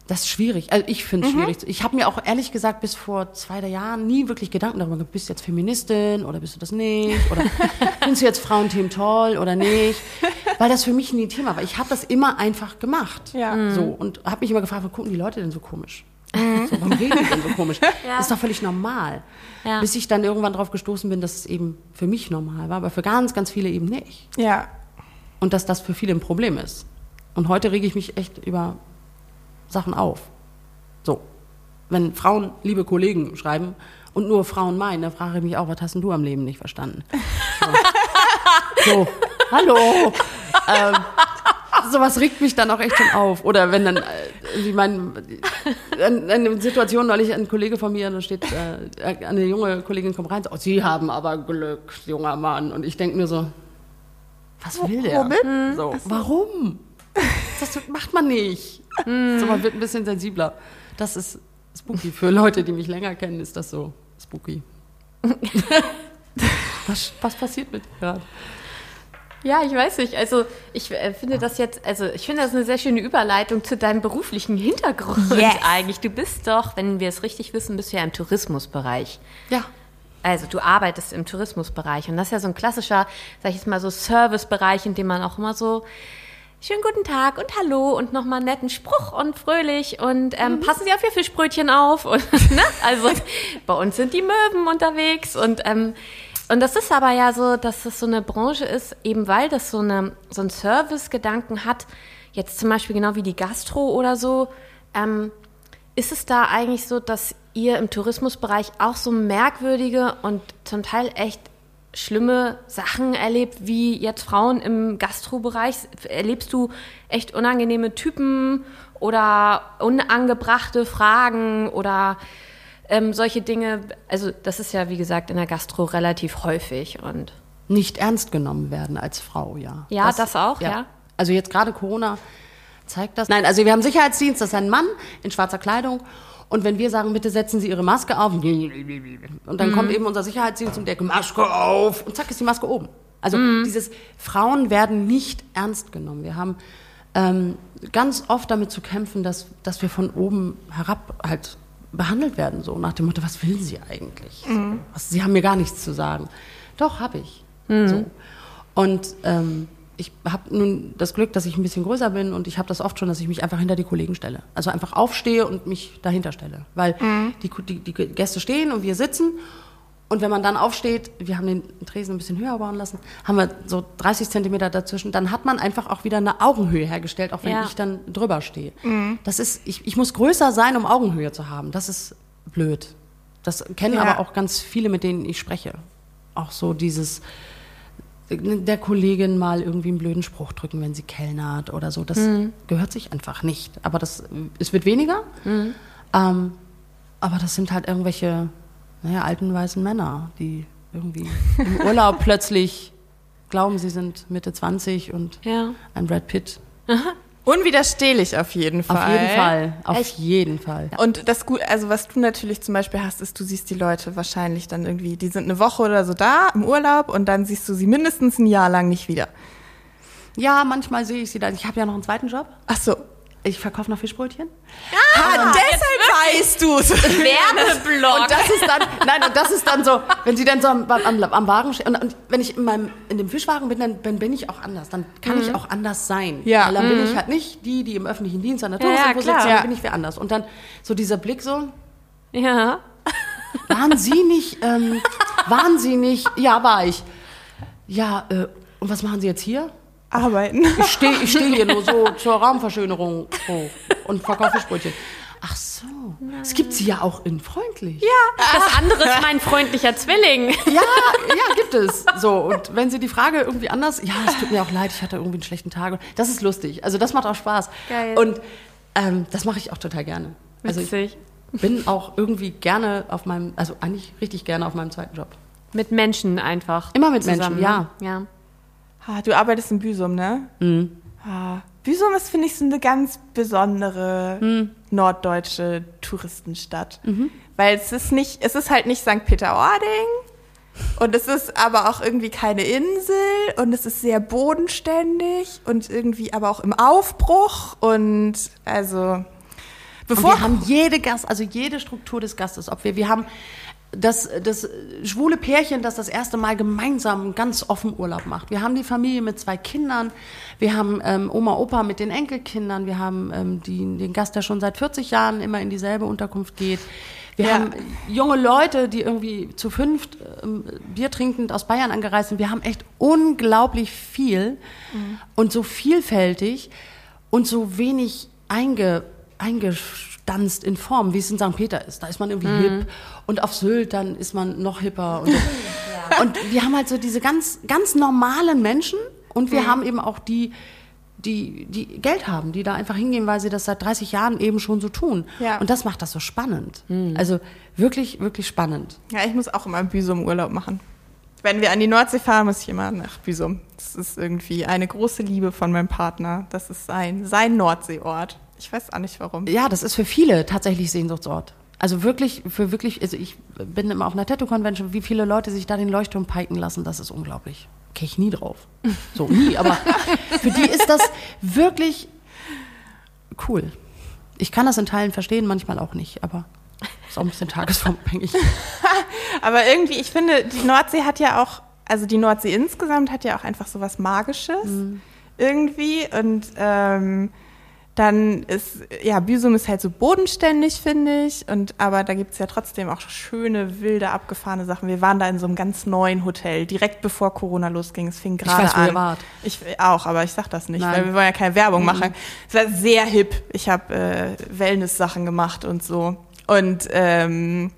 das ist schwierig. Also ich finde es schwierig. Ich habe mir auch ehrlich gesagt bis vor zwei drei Jahren nie wirklich Gedanken darüber gemacht, bist du jetzt Feministin oder bist du das nicht? Oder findest du jetzt Frauenthemen toll oder nicht? Weil das für mich nie Thema war. Ich habe das immer einfach gemacht. Ja. So, und habe mich immer gefragt, warum gucken die Leute denn so komisch? So, warum reden die denn so komisch? Das ist doch völlig normal. Ja. Bis ich dann irgendwann drauf gestoßen bin, dass es eben für mich normal war, aber für ganz, ganz viele eben nicht. Ja. Und dass das für viele ein Problem ist. Und heute rege ich mich echt über Sachen auf. So. Wenn Frauen liebe Kollegen schreiben und nur Frauen meinen, dann frage ich mich auch, was hast denn du am Leben nicht verstanden? So, so hallo. Ähm, sowas regt mich dann auch echt schon auf. Oder wenn dann, äh, wie mein, in, in Situation neulich ein Kollege von mir, da steht, äh, eine junge Kollegin kommt rein, und sagt, oh, Sie haben aber Glück, junger Mann. Und ich denke mir so, was will der? Womit? So, warum? Das macht man nicht. So, man wird ein bisschen sensibler. Das ist spooky. Für Leute, die mich länger kennen, ist das so spooky. was, was passiert mit dir gerade? Ja, ich weiß nicht. Also ich äh, finde das jetzt, also ich finde das eine sehr schöne Überleitung zu deinem beruflichen Hintergrund Yes. eigentlich. Du bist doch, wenn wir es richtig wissen, bist du ja im Tourismusbereich. Ja. Also du arbeitest im Tourismusbereich und das ist ja so ein klassischer, sag ich jetzt mal so Servicebereich, in dem man auch immer so schönen guten Tag und hallo und nochmal einen netten Spruch und fröhlich und ähm, passen Sie auf Ihr Fischbrötchen auf und ne? also bei uns sind die Möwen unterwegs und ähm, und das ist aber ja so, dass das so eine Branche ist, eben weil das so eine so ein Service-Gedanken hat. Jetzt zum Beispiel genau wie die Gastro oder so. Ähm, ist es da eigentlich so, dass ihr im Tourismusbereich auch so merkwürdige und zum Teil echt schlimme Sachen erlebt, wie jetzt Frauen im Gastrobereich? Erlebst du echt unangenehme Typen oder unangebrachte Fragen oder ähm, solche Dinge? Also das ist ja, wie gesagt, in der Gastro relativ häufig und Nicht ernst genommen werden als Frau, ja. Ja, das auch, ja. Also jetzt gerade Corona zeigt das. Nein, also wir haben Sicherheitsdienst, das ist ein Mann in schwarzer Kleidung. Und wenn wir sagen, bitte setzen Sie Ihre Maske auf, und dann Mhm. kommt eben unser Sicherheitsdienst und der Maske auf und zack ist die Maske oben. Also Mhm. dieses Frauen werden nicht ernst genommen. Wir haben ähm, ganz oft damit zu kämpfen, dass, dass wir von oben herab halt behandelt werden, so nach dem Motto, was will sie eigentlich? So, was, sie haben mir gar nichts zu sagen. Doch, habe ich. So. Und ähm, ich habe nun das Glück, dass ich ein bisschen größer bin und ich habe das oft schon, dass ich mich einfach hinter die Kollegen stelle. Also einfach aufstehe und mich dahinter stelle. Weil die, die, die Gäste stehen und wir sitzen und wenn man dann aufsteht, wir haben den Tresen ein bisschen höher bauen lassen, haben wir so 30 Zentimeter dazwischen, dann hat man einfach auch wieder eine Augenhöhe hergestellt, auch wenn Ja. ich dann drüber stehe. Das ist, ich, ich muss größer sein, um Augenhöhe zu haben. Das ist blöd. Das kennen Ja. aber auch ganz viele, mit denen ich spreche. Auch so dieses, der Kollegin mal irgendwie einen blöden Spruch drücken, wenn sie kellnert oder so. Das gehört sich einfach nicht. Aber das, es wird weniger. Ähm, aber das sind halt irgendwelche, naja, alten weißen Männer, die irgendwie im Urlaub plötzlich glauben, sie sind Mitte 20 und Ja. ein Brad Pitt. Unwiderstehlich auf jeden Fall. Auf jeden Fall. Auf Echt? jeden Fall. Und das gut, also was du natürlich zum Beispiel hast, ist, du siehst die Leute wahrscheinlich dann irgendwie, die sind eine Woche oder so da im Urlaub und dann siehst du sie mindestens ein Jahr lang nicht wieder. Ja, manchmal sehe ich sie da. Ich habe ja noch einen zweitenB. Ach so. Ich verkaufe noch Fischbrötchen. Ah, deshalb weißt du's. Werbeblock. Und das ist dann, nein, und das ist dann so, wenn sie dann so am, am, am Wagen stehen, und, und wenn ich in, meinem, in dem Fischwagen bin, dann, dann bin ich auch anders. Dann kann ich auch anders sein. Ja. Weil dann bin ich halt nicht die, die im öffentlichen Dienst an der Ja, ja, Touristendepot klar. Ja. bin ich wer anders. Und dann so dieser Blick so, Ja. waren Sie nicht, ähm, Waren Sie nicht? Ja, war ich. Ja, äh, und was machen Sie jetzt hier? Arbeiten. Ich stehe ich steh hier nur so zur Raumverschönerung hoch und verkaufe Fischbrötchen. Ach so, es gibt sie ja auch in freundlich. Ja, Das andere ist mein freundlicher Zwilling. ja, ja, gibt es. So, und wenn Sie die Frage irgendwie anders, ja, es tut mir auch leid, ich hatte irgendwie einen schlechten Tag. Das ist lustig. Also das macht auch Spaß. Geil. Und ähm, das mache ich auch total gerne. Also ich bin auch irgendwie gerne auf meinem, also eigentlich richtig gerne auf meinem zweiten Job. Mit Menschen einfach. Immer mit zusammen, Menschen, ja. ne? ja. Ah, du arbeitest in Büsum, ne? Mhm. Ah, Büsum ist, finde ich, so eine ganz besondere norddeutsche Touristenstadt. Weil es ist nicht, es ist halt nicht St. Peter-Ording und es ist aber auch irgendwie keine Insel und es ist sehr bodenständig und irgendwie aber auch im Aufbruch und also Und bevor wir haben jede Gast, also jede Struktur des Gastes, ob wir, wir haben das, das schwule Pärchen, das das erste Mal gemeinsam ganz offen Urlaub macht. Wir haben die Familie mit zwei Kindern, wir haben ähm, Oma, Opa mit den Enkelkindern, wir haben ähm, die, den Gast, der schon seit 40 Jahren immer in dieselbe Unterkunft geht. Wir Ja. haben junge Leute, die irgendwie zu fünft ähm, Bier trinkend aus Bayern angereist sind. Wir haben echt unglaublich viel und so vielfältig und so wenig einge, eingestanzt in Form, wie es in St. Peter ist. Da ist man irgendwie hip und auf Sylt dann ist man noch hipper. Und, so. und wir haben halt so diese ganz, ganz normalen Menschen und wir haben eben auch die, die, die Geld haben, die da einfach hingehen, weil sie das seit 30 Jahren eben schon so tun. Ja. Und das macht das so spannend. Also wirklich, wirklich spannend. Ja, ich muss auch immer Büsum Urlaub machen. Wenn wir an die Nordsee fahren, muss ich immer nach Büsum. Das ist irgendwie eine große Liebe von meinem Partner. Das ist sein, sein Nordseeort. Ich weiß auch nicht warum. Ja, das ist für viele tatsächlich Sehnsuchtsort. Also wirklich, für wirklich, also ich bin immer auf einer Tattoo-Convention, wie viele Leute sich da den Leuchtturm piken lassen, das ist unglaublich. Käme ich nie drauf. So, nie, aber für die ist das wirklich cool. Ich kann das in Teilen verstehen, manchmal auch nicht, aber ist auch ein bisschen tagesformabhängig. Aber irgendwie, ich finde, die Nordsee hat ja auch, also die Nordsee insgesamt hat ja auch einfach so was Magisches irgendwie. Und ähm, dann ist, ja, Büsum ist halt so bodenständig, finde ich. Und aber da gibt's ja trotzdem auch schöne, wilde, abgefahrene Sachen. Wir waren da in so einem ganz neuen Hotel, direkt bevor Corona losging. Es fing gerade weiß, wo an. ihr wart. Ich auch, aber ich sag das nicht, Nein. weil wir wollen ja keine Werbung machen. Es war sehr hip. Ich habe äh, Wellness-Sachen gemacht und so. Und ähm,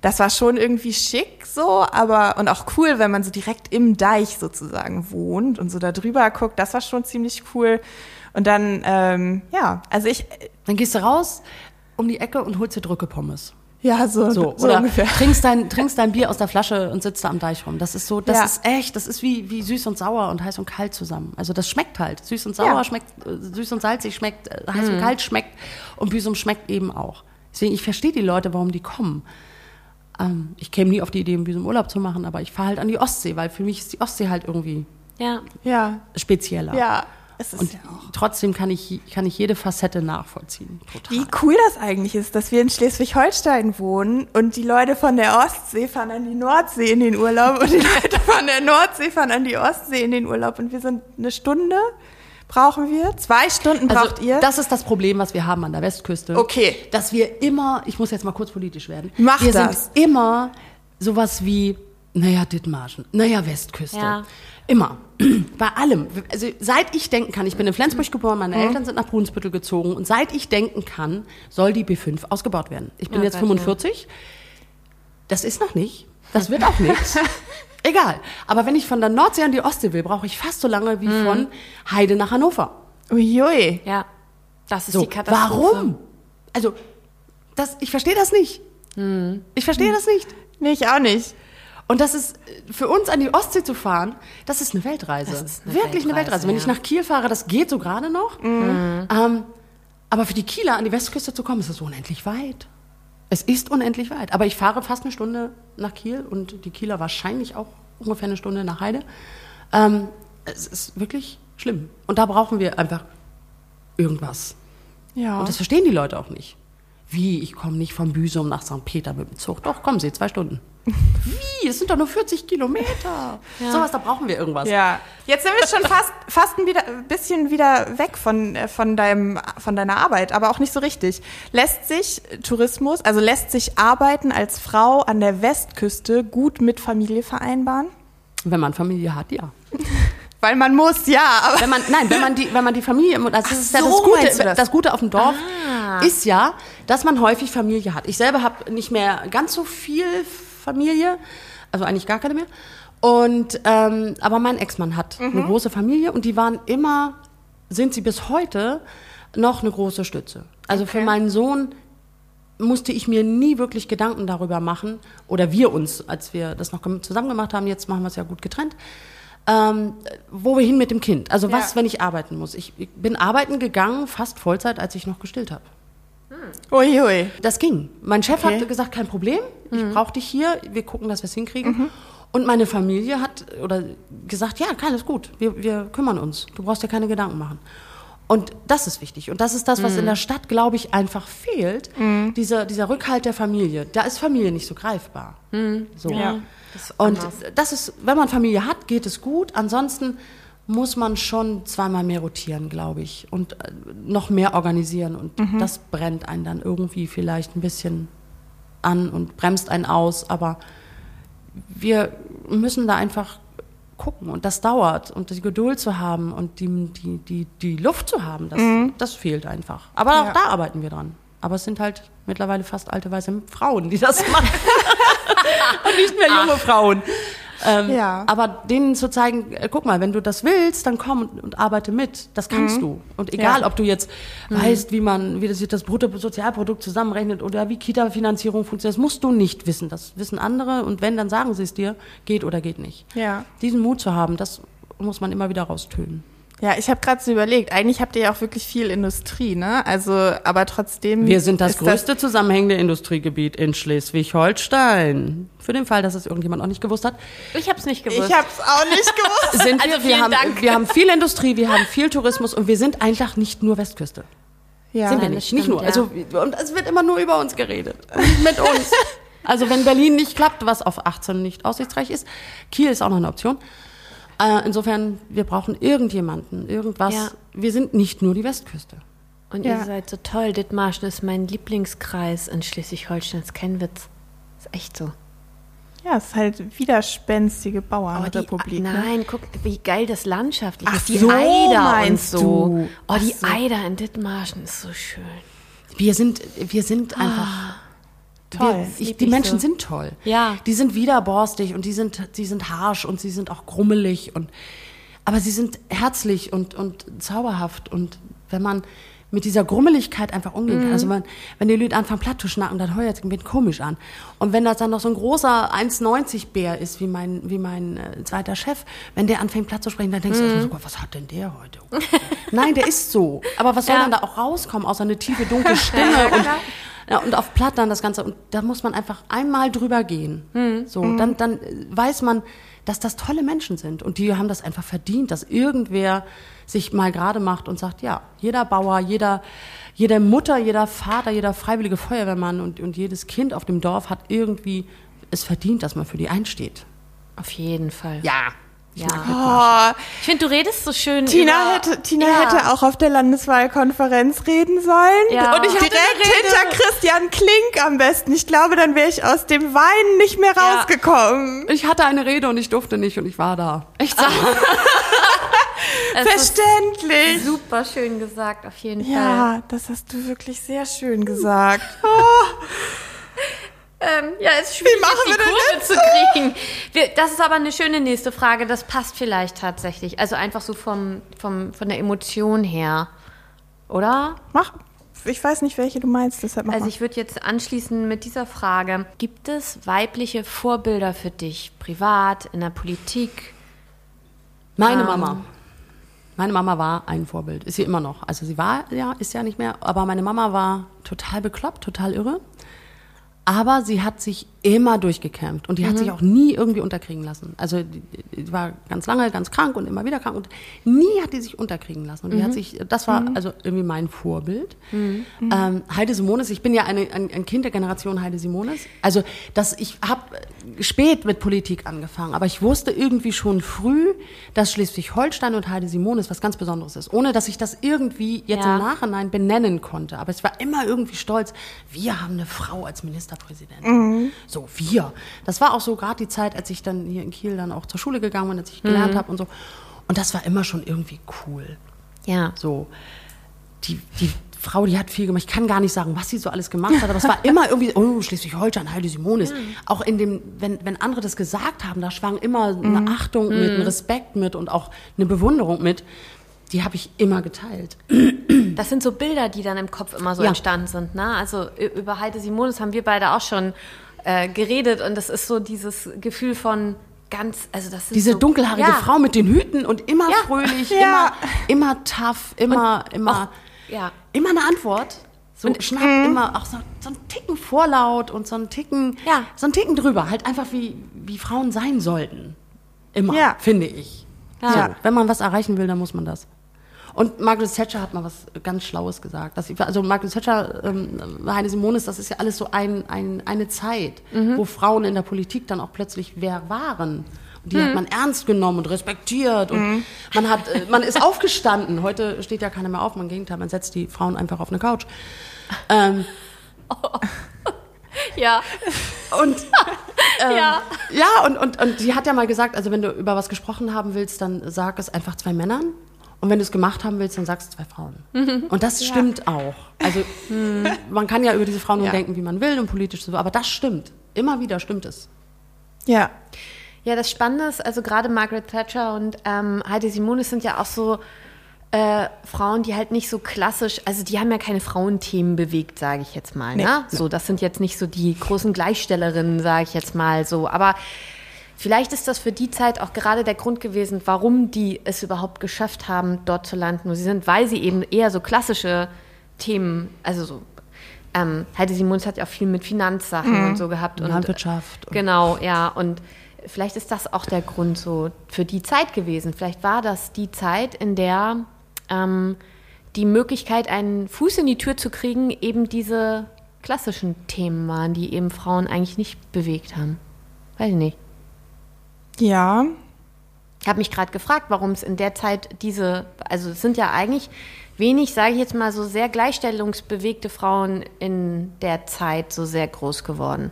das war schon irgendwie schick so, aber und auch cool, wenn man so direkt im Deich sozusagen wohnt und so da drüber guckt. Das war schon ziemlich cool. Und dann, ähm, ja, also ich, Dann gehst du raus um die Ecke und holst dir Drücke-Pommes. ja, so, So, so, oder ungefähr. trinkst dein, trinkst dein Bier aus der Flasche und sitzt da am Deich rum. Das ist so, das Ja. ist echt, das ist wie, wie süß und sauer und heiß und kalt zusammen. Also das schmeckt halt. Süß und sauer Ja. schmeckt, äh, süß und salzig schmeckt, äh, heiß und kalt schmeckt und Büsum schmeckt eben auch. Deswegen, ich verstehe die Leute, warum die kommen. Ähm, ich käme nie auf die Idee, in Büsum Urlaub zu machen, aber ich fahre halt an die Ostsee, weil für mich ist die Ostsee halt irgendwie Ja. Ja, spezieller. ja, Und ja auch. trotzdem kann ich, kann ich jede Facette nachvollziehen. Total. Wie cool das eigentlich ist, dass wir in Schleswig-Holstein wohnen und die Leute von der Ostsee fahren an die Nordsee in den Urlaub und die Leute von der Nordsee fahren an die Ostsee in den Urlaub und wir sind eine Stunde brauchen wir, zwei Stunden braucht ihr. Also, Das ist das Problem, was wir haben an der Westküste. Okay. Dass wir immer, ich muss jetzt mal kurz politisch werden. Mach wir das. sind immer sowas wie, naja, Dithmarschen, naja, Westküste. Ja. Immer. Bei allem. Also seit ich denken kann, ich bin in Flensburg geboren, meine Eltern sind nach Brunsbüttel gezogen und seit ich denken kann, soll die B5 ausgebaut werden. Ich bin Oh jetzt Gott, 45. Das ist noch nicht. Das wird auch nichts. Egal. Aber wenn ich von der Nordsee an die Ostsee will, brauche ich fast so lange wie Mhm. von Heide nach Hannover. Uiui. Ja. Das ist So, die Katastrophe. warum? Also, das, ich verstehe das nicht. Hm. Ich verstehe das nicht. Nee, ich auch nicht. Und das ist, äh, für uns an die Ostsee zu fahren, das ist eine Weltreise. Das ist eine Wirklich eine Weltreise, Weltreise. Wenn ja. ich nach Kiel fahre, das geht so gerade noch. Mhm. Ähm, aber für die Kieler an die Westküste zu kommen, ist es unendlich weit. Es ist unendlich weit. Aber ich fahre fast eine Stunde nach Kiel und die Kieler wahrscheinlich auch ungefähr eine Stunde nach Heide. Ähm, es ist wirklich schlimm. Und da brauchen wir einfach irgendwas. Ja. Und das verstehen die Leute auch nicht. Wie, ich komme nicht von Büsum nach St. Peter mit dem Zug. Doch, kommen Sie, zwei Stunden. Wie? Das sind doch nur 40 Kilometer. Sowas, da brauchen wir irgendwas. Ja. Jetzt sind wir schon fast, fast ein wieder, bisschen wieder weg von, äh, von, deinem, von deiner Arbeit, aber auch nicht so richtig. Lässt sich Tourismus, also lässt sich Arbeiten als Frau an der Westküste gut mit Familie vereinbaren? Wenn man Familie hat, ja. Weil man muss, ja, aber. Wenn man, nein, wenn man die, wenn man die Familie, also das ist ja so, das Gute, das? das Gute auf dem Dorf ist ja, dass man häufig Familie hat. Ich selber habe nicht mehr ganz so viel Familie, also eigentlich gar keine mehr. Und ähm, aber mein Ex-Mann hat eine große Familie und die waren immer, sind sie bis heute noch eine große Stütze. Also für Okay. meinen Sohn musste ich mir nie wirklich Gedanken darüber machen, oder wir uns, als wir das noch zusammen gemacht haben, jetzt machen wir es ja gut getrennt, ähm, wo wir hin mit dem Kind. Also was, Ja. wenn ich arbeiten muss. Ich, ich bin arbeiten gegangen, fast Vollzeit, als ich noch gestillt habe. Uiui. Das ging. Mein Chef Okay. hat gesagt, kein Problem, ich brauche dich hier, wir gucken, dass wir es hinkriegen. Und meine Familie hat oder gesagt, ja, alles gut, wir, wir kümmern uns. Du brauchst dir keine Gedanken machen. Und das ist wichtig. Und das ist das, was in der Stadt, glaube ich, einfach fehlt. Dieser, dieser Rückhalt der Familie. Da ist Familie nicht so greifbar. So. Ja. Und das ist, wenn man Familie hat, geht es gut. Ansonsten muss man schon zweimal mehr rotieren, glaube ich, und äh, noch mehr organisieren. Und das brennt einen dann irgendwie vielleicht ein bisschen an und bremst einen aus. Aber wir müssen da einfach gucken und das dauert und die Geduld zu haben und die, die, die, die Luft zu haben, das, das fehlt einfach. Aber auch Ja. da arbeiten wir dran. Aber es sind halt mittlerweile fast alte weiße Frauen, die das machen. und nicht mehr junge Frauen. Ähm, Ja. Aber denen zu zeigen, äh, guck mal, wenn du das willst, dann komm und, und arbeite mit. Das kannst du. Und egal, Ja. ob du jetzt weißt, wie man, wie das, sich das Bruttosozialprodukt zusammenrechnet oder wie Kita-Finanzierung funktioniert, das musst du nicht wissen. Das wissen andere. Und wenn, dann sagen sie es dir, geht oder geht nicht. Ja. Diesen Mut zu haben, das muss man immer wieder raustönen. Ja, ich habe gerade so überlegt, eigentlich habt ihr ja auch wirklich viel Industrie, ne? Also, aber trotzdem. Wir sind das größte zusammenhängende Industriegebiet in Schleswig-Holstein. Für den Fall, dass es irgendjemand auch nicht gewusst hat. Ich hab's nicht ich gewusst. hab's auch nicht gewusst. Sind Also wir, wir, vielen haben, Dank. wir haben viel Industrie, wir haben viel Tourismus und wir sind einfach nicht nur Westküste. Ja. sind wir das nicht, stimmt, nicht nur. ja. Also, und es wird immer nur über uns geredet. Mit uns. Also wenn Berlin nicht klappt, was auf 18 nicht aussichtsreich ist, Kiel ist auch noch eine Option. Äh, insofern, wir brauchen irgendjemanden, irgendwas. Ja. Wir sind nicht nur die Westküste. Und Ja. ihr seid so toll. Dithmarschen ist mein Lieblingskreis in Schleswig-Holstein. ist kein Witz. Ist echt so. Ja, es ist halt widerspenstige Bauernrepublik. ne? nein, guck, wie geil das landschaftlich Ach ist. Die so, Eider und so. du. Oh, die so. Eider in Dithmarschen ist so schön. Wir sind, wir sind einfach. Toll. Wir, ich, die Menschen so. sind toll. Ja. Die sind widerborstig und die sind, die sind harsch und sie sind auch grummelig und, aber sie sind herzlich und, und zauberhaft und wenn man mit dieser Grummeligkeit einfach umgehen kann. Also man, wenn die Leute anfangen platt zu schnacken, dann hört es mir komisch an. Und wenn das dann noch so ein großer 1,90 Bär ist, wie mein, wie mein äh, zweiter Chef, wenn der anfängt platt zu sprechen, dann denkst du, erstmal so, Gott, was hat denn der heute? Nein, der ist so. Aber was soll Ja. dann da auch rauskommen, außer eine tiefe, dunkle Stimme und, ja, und auf Platt dann das Ganze. Und da muss man einfach einmal drüber gehen. So, dann, dann weiß man, dass das tolle Menschen sind. Und die haben das einfach verdient, dass irgendwer sich mal gerade macht und sagt, ja, jeder Bauer, jeder, jede Mutter, jeder Vater, jeder freiwillige Feuerwehrmann und, und jedes Kind auf dem Dorf hat irgendwie es verdient, dass man für die einsteht. Auf jeden Fall. Ja. Ja. Oh, Ich finde, du redest so schön. Tina, über, hätte, Tina Ja. hätte auch auf der Landeswahlkonferenz reden sollen. Ja. Und ich Hatte direkt hinter Christian Klink am besten. Ich glaube, dann wäre ich aus dem Weinen nicht mehr Ja. rausgekommen. Ich hatte eine Rede und ich durfte nicht und ich war da. Echt so. Es ist Verständlich. super schön gesagt, auf jeden Fall. Ja, das hast du wirklich sehr schön gesagt. Ähm, ja, es ist schwierig, machen die Kurve zu kriegen. Wir, das ist aber eine schöne nächste Frage. Das passt vielleicht tatsächlich. Also einfach so vom, vom, von der Emotion her. Oder? Mach. Ich weiß nicht, welche du meinst, deshalb mach Also ich würde jetzt anschließen mit dieser Frage. Gibt es weibliche Vorbilder für dich? Privat, in der Politik? Meine Ähm. Mama. Meine Mama war ein Vorbild. Ist sie immer noch. Also sie war, ja, ist ja nicht mehr. Aber meine Mama war total bekloppt, total irre. Aber sie hat sich immer durchgekämpft und die hat sich auch nie irgendwie unterkriegen lassen. Also die, die war ganz lange ganz krank und immer wieder krank und nie hat die sich unterkriegen lassen. Und die hat sich, das war also irgendwie mein Vorbild. Ähm, Heide Simonis, ich bin ja eine, ein, ein Kind der Generation Heide Simonis. Also das, ich habe spät mit Politik angefangen, aber ich wusste irgendwie schon früh, dass Schleswig-Holstein und Heide Simonis was ganz Besonderes ist, ohne dass ich das irgendwie jetzt Ja. im Nachhinein benennen konnte. Aber ich war immer irgendwie stolz, wir haben eine Frau als Ministerpräsidentin. So, wir. Das war auch so gerade die Zeit, als ich dann hier in Kiel dann auch zur Schule gegangen bin, als ich gelernt habe und so. Und das war immer schon irgendwie cool. Ja. So, die, die Frau, die hat viel gemacht. Ich kann gar nicht sagen, was sie so alles gemacht hat, aber es war immer irgendwie, oh, Schleswig-Holstein, Heide Simonis. Auch in dem, wenn, wenn andere das gesagt haben, da schwang immer eine Achtung mit, ein Respekt mit und auch eine Bewunderung mit. Die habe ich immer geteilt. Das sind so Bilder, die dann im Kopf immer so Ja. entstanden sind. Ne? Also über Heide Simonis haben wir beide auch schon äh, geredet und das ist so dieses Gefühl von ganz, also das sind Diese so, dunkelhaarige ja, Frau mit den Hüten und immer Ja. fröhlich, Ja. immer, immer tough, immer, immer, ja. immer eine Antwort. So schnapp immer auch so, so einen Ticken vorlaut und so einen Ticken, so einen Ticken drüber. Halt einfach wie, wie Frauen sein sollten. Immer, finde ich. So, wenn man was erreichen will, dann muss man das. Und Margaret Thatcher hat mal was ganz Schlaues gesagt. Dass sie, also Margaret Thatcher, ähm, Heine Simonis, das ist ja alles so ein, ein, eine Zeit, wo Frauen in der Politik dann auch plötzlich wer waren. Und die hat man ernst genommen und respektiert und man hat, äh, man ist aufgestanden. Heute steht ja keiner mehr auf, im Gegenteil, man setzt die Frauen einfach auf eine Couch. Ähm, ja. und ähm, Ja. ja, und, und, und die hat ja mal gesagt, also wenn du über was gesprochen haben willst, dann sag es einfach zwei Männern. Und wenn du es gemacht haben willst, dann sagst du zwei Frauen. Und das stimmt auch. Also man kann ja über diese Frauen nur Ja. denken, wie man will und politisch so, aber das stimmt. Immer wieder stimmt es. Ja. Ja, das Spannende ist, also gerade Margaret Thatcher und ähm, Heidi Simonis sind ja auch so äh, Frauen, die halt nicht so klassisch, also die haben ja keine Frauenthemen bewegt, sage ich jetzt mal. Ne? So, das sind jetzt nicht so die großen Gleichstellerinnen, sage ich jetzt mal so. Aber vielleicht ist das für die Zeit auch gerade der Grund gewesen, warum die es überhaupt geschafft haben, dort zu landen, wo sie sind, weil sie eben eher so klassische Themen, also so ähm, Heidi Simonis hat ja auch viel mit Finanzsachen und so gehabt. Und, Landwirtschaft. Und Genau, ja. Und vielleicht ist das auch der Grund so für die Zeit gewesen. Vielleicht war das die Zeit, in der ähm, die Möglichkeit, einen Fuß in die Tür zu kriegen, eben diese klassischen Themen waren, die eben Frauen eigentlich nicht bewegt haben. Weiß ich nicht. Ja. Ich habe mich gerade gefragt, warum es in der Zeit diese, also es sind ja eigentlich wenig, sage ich jetzt mal, so sehr gleichstellungsbewegte Frauen in der Zeit so sehr groß geworden.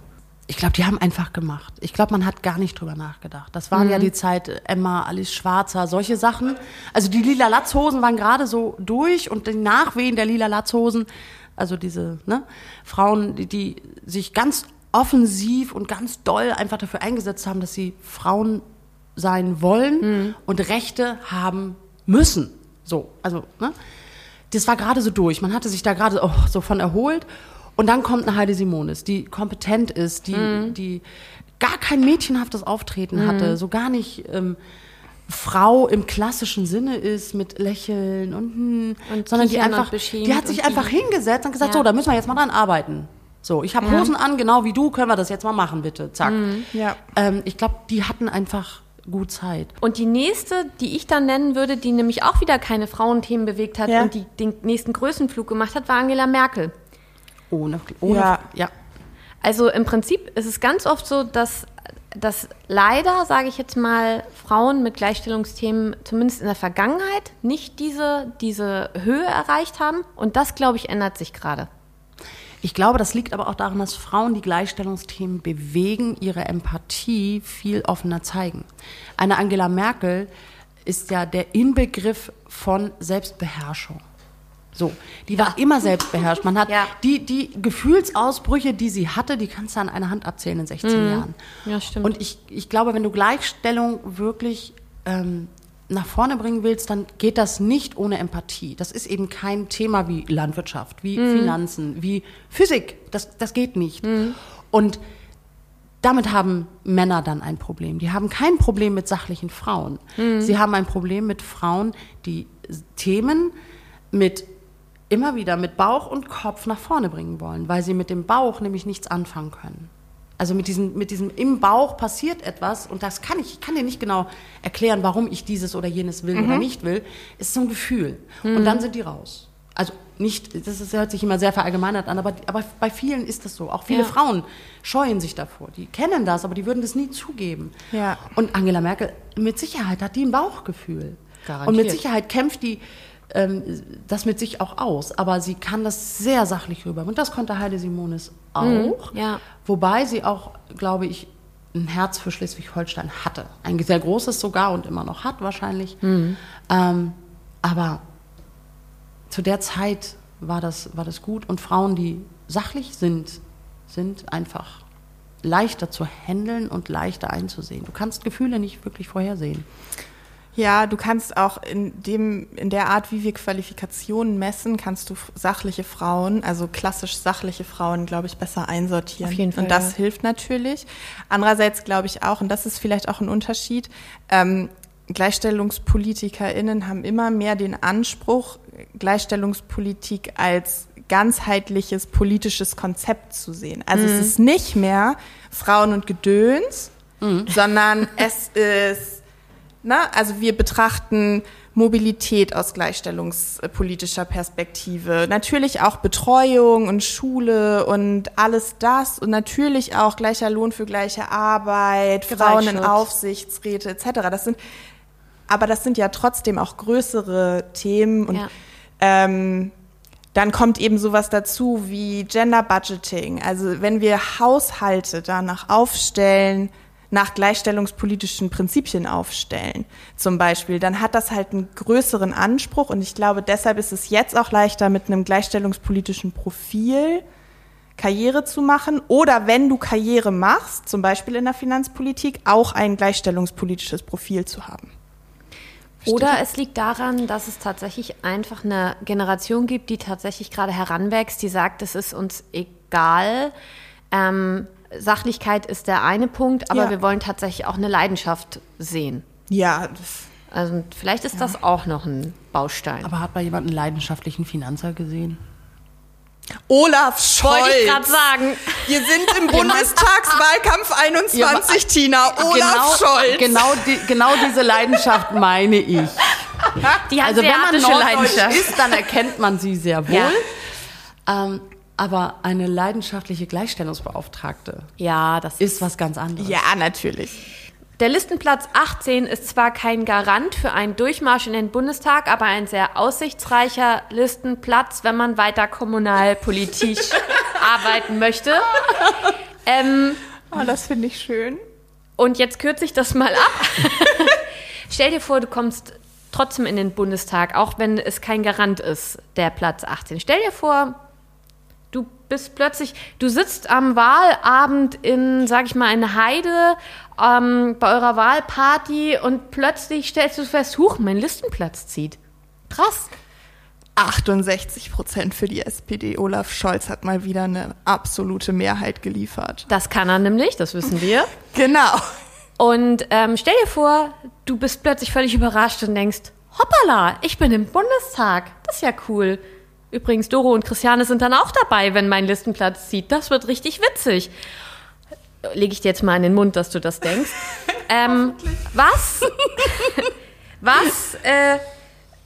Ich glaube, die haben einfach gemacht. Ich glaube, man hat gar nicht drüber nachgedacht. Das waren ja die Zeit Emma, Alice Schwarzer, solche Sachen. Also die lila Latzhosen waren gerade so durch und die Nachwehen der lila Latzhosen, also diese ne, Frauen, die, die sich ganz offensiv und ganz doll einfach dafür eingesetzt haben, dass sie Frauen sein wollen und Rechte haben müssen. So, also, ne? Das war gerade so durch. Man hatte sich da gerade oh, so von erholt. Und dann kommt eine Heide Simonis, die kompetent ist, die, die gar kein mädchenhaftes Auftreten hatte, so gar nicht ähm, Frau im klassischen Sinne ist mit Lächeln und, hm, Und sondern die einfach, die hat sich einfach hingesetzt und gesagt, Ja. so, da müssen wir jetzt mal dran arbeiten. So, ich habe Hosen an, genau wie du, können wir das jetzt mal machen, bitte. Zack. Ja. Ähm, ich glaube, die hatten einfach gut Zeit. Und die nächste, die ich dann nennen würde, die nämlich auch wieder keine Frauenthemen bewegt hat Ja. und die den nächsten Größenflug gemacht hat, war Angela Merkel. Ohne, ohne Ja. ja. Also im Prinzip ist es ganz oft so, dass, dass leider, sage ich jetzt mal, Frauen mit Gleichstellungsthemen zumindest in der Vergangenheit nicht diese, diese Höhe erreicht haben. Und das, glaube ich, ändert sich gerade. Ich glaube, das liegt aber auch daran, dass Frauen, die Gleichstellungsthemen bewegen, ihre Empathie viel offener zeigen. Eine Angela Merkel ist ja der Inbegriff von Selbstbeherrschung. So, die war immer selbstbeherrscht. Man hat Ja. die, die Gefühlsausbrüche, die sie hatte, die kannst du an einer Hand abzählen in 16 Jahren. Ja, stimmt. Und ich, ich glaube, wenn du Gleichstellung wirklich ähm, nach vorne bringen willst, dann geht das nicht ohne Empathie. Das ist eben kein Thema wie Landwirtschaft, wie Finanzen, wie Physik. Das, das geht nicht. Und damit haben Männer dann ein Problem. Die haben kein Problem mit sachlichen Frauen. Sie haben ein Problem mit Frauen, die Themen mit immer wieder mit Bauch und Kopf nach vorne bringen wollen, weil sie mit dem Bauch nämlich nichts anfangen können. Also mit diesem, mit diesem im Bauch passiert etwas und das kann ich, ich kann dir nicht genau erklären, warum ich dieses oder jenes will oder nicht will. Es ist so ein Gefühl. Und dann sind die raus. Also nicht, das ist, hört sich immer sehr verallgemeinert an, aber, aber bei vielen ist das so. Auch viele Ja. Frauen scheuen sich davor. Die kennen das, aber die würden das nie zugeben. Ja. Und Angela Merkel, mit Sicherheit hat die ein Bauchgefühl. Garantiert. Und mit Sicherheit kämpft die ähm, das mit sich auch aus. Aber sie kann das sehr sachlich rüber. Und das konnte Heide Simonis auch. Mhm, ja. Wobei sie auch, glaube ich, ein Herz für Schleswig-Holstein hatte. Ein sehr großes sogar und immer noch hat wahrscheinlich. Mhm. Ähm, aber zu der Zeit war das, war das gut. Und Frauen, die sachlich sind, sind einfach leichter zu handeln und leichter einzusehen. Du kannst Gefühle nicht wirklich vorhersehen. Ja, du kannst auch in dem, in der Art, wie wir Qualifikationen messen, kannst du sachliche Frauen, also klassisch sachliche Frauen, glaube ich, besser einsortieren. Auf jeden Fall, Und das ja. hilft natürlich. Andererseits glaube ich auch, und das ist vielleicht auch ein Unterschied, ähm, GleichstellungspolitikerInnen haben immer mehr den Anspruch, Gleichstellungspolitik als ganzheitliches politisches Konzept zu sehen. Also es ist nicht mehr Frauen und Gedöns, sondern es ist na, also wir betrachten Mobilität aus gleichstellungspolitischer Perspektive, natürlich auch Betreuung und Schule und alles das und natürlich auch gleicher Lohn für gleiche Arbeit, Frauen in. Aufsichtsräte etc. Das sind, aber das sind ja trotzdem auch größere Themen und Ja. ähm, dann kommt eben sowas dazu wie Gender Budgeting. Also wenn wir Haushalte danach aufstellen, nach gleichstellungspolitischen Prinzipien aufstellen, zum Beispiel, dann hat das halt einen größeren Anspruch und ich glaube, deshalb ist es jetzt auch leichter mit einem gleichstellungspolitischen Profil Karriere zu machen oder wenn du Karriere machst, zum Beispiel in der Finanzpolitik, auch ein gleichstellungspolitisches Profil zu haben. Oder es liegt daran, dass es tatsächlich einfach eine Generation gibt, die tatsächlich gerade heranwächst, die sagt, es ist uns egal. Ähm, Sachlichkeit ist der eine Punkt, aber Ja. wir wollen tatsächlich auch eine Leidenschaft sehen. Ja, Also vielleicht ist das auch noch ein Baustein. Aber hat mal jemand einen leidenschaftlichen Finanzer gesehen? Olaf Scholz. Wollte ich gerade sagen. Wir sind im Bundestagswahlkampf 21, Tina. Olaf Scholz. Genau, die, genau diese Leidenschaft meine ich. Die Also wenn man norddeutsch Leidenschaft. ist, dann erkennt man sie sehr wohl. Ja. Ähm, aber eine leidenschaftliche Gleichstellungsbeauftragte Ja, das ist was ganz anderes. Ja, natürlich. Der Listenplatz 18 ist zwar kein Garant für einen Durchmarsch in den Bundestag, aber ein sehr aussichtsreicher Listenplatz, wenn man weiter kommunalpolitisch arbeiten möchte. Ähm, Oh, das finde ich schön. und jetzt kürze ich das mal ab. Stell dir vor, du kommst trotzdem in den Bundestag, auch wenn es kein Garant ist, der Platz 18. Stell dir vor, du bist plötzlich, du sitzt am Wahlabend in, sag ich mal, in Heide ähm, bei eurer Wahlparty und plötzlich stellst du fest, huch, mein Listenplatz zieht. Krass. 68 Prozent für die SPD. Olaf Scholz hat mal wieder eine absolute Mehrheit geliefert. Das kann er nämlich, das wissen wir. Genau. Und ähm, stell dir vor, du bist plötzlich völlig überrascht und denkst, hoppala, ich bin im Bundestag. Das ist ja cool. Übrigens, Doro und Christiane sind dann auch dabei, wenn mein Listenplatz zieht. Das wird richtig witzig. Lege ich dir jetzt mal in den Mund, dass du das denkst. ähm, was? was? Äh,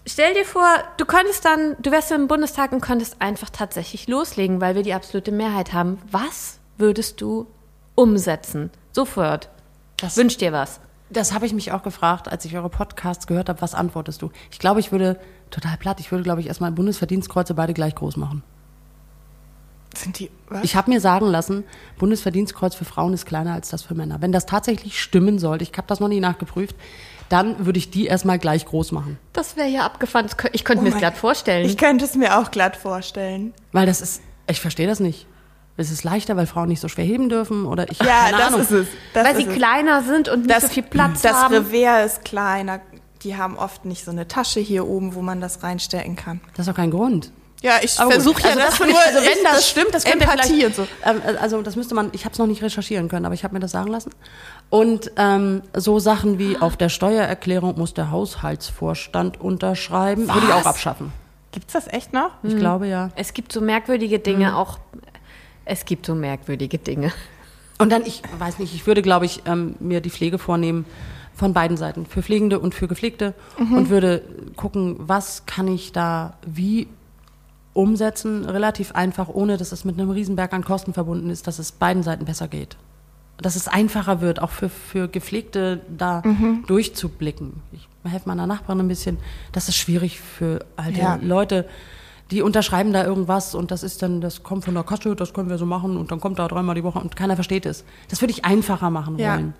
stell dir vor, du könntest dann, du wärst im Bundestag und könntest einfach tatsächlich loslegen, weil wir die absolute Mehrheit haben. Was würdest du umsetzen? Sofort. Das- Wünsch dir was. Das habe ich mich auch gefragt, als ich eure Podcasts gehört habe. Was antwortest du? Ich glaube, ich würde total platt. Ich würde, glaube ich, erstmal Bundesverdienstkreuze beide gleich groß machen. Sind die, was? Ich habe mir sagen lassen, Bundesverdienstkreuz für Frauen ist kleiner als das für Männer. Wenn das tatsächlich stimmen sollte, ich habe das noch nie nachgeprüft, dann würde ich die erstmal gleich groß machen. Das wäre ja abgefahren. Das Ich könnte mir das Oh mein- glatt vorstellen. Ich könnte es mir auch glatt vorstellen. Weil das ist, ich verstehe das nicht. Es ist leichter, weil Frauen nicht so schwer heben dürfen oder ich Ja, keine das Ahnung. ist es. Das weil sie ist es. kleiner sind und nicht das, so viel Platz das haben. Revers ist kleiner. Die haben oft nicht so eine Tasche hier oben, wo man das reinstecken kann. Das ist doch kein Grund. Ja, ich versuche ja also das, finde nur. also wenn ich- das, stimmt, das könnte Empathie und so. ähm, also das müsste man, ich habe es noch nicht recherchieren können, aber ich habe mir das sagen lassen. Und ähm, so Sachen wie auf der Steuererklärung muss der Haushaltsvorstand unterschreiben, würde ich auch abschaffen. Gibt's das echt noch? Ich Mhm. glaube ja. es gibt so merkwürdige Dinge auch. Es gibt so merkwürdige Dinge. Und dann, ich weiß nicht, ich würde, glaube ich, ähm, mir die Pflege vornehmen von beiden Seiten, für Pflegende und für Gepflegte und würde gucken, was kann ich da wie umsetzen, relativ einfach, ohne dass es mit einem Riesenberg an Kosten verbunden ist, dass es beiden Seiten besser geht. Dass es einfacher wird, auch für, für Gepflegte da durchzublicken. Ich helfe meiner Nachbarin ein bisschen. Das ist schwierig für alte Ja. Leute, die unterschreiben da irgendwas und das ist dann, das kommt von der Kasse, das können wir so machen und dann kommt da dreimal die Woche und keiner versteht es. Das würde ich einfacher machen Ja. wollen,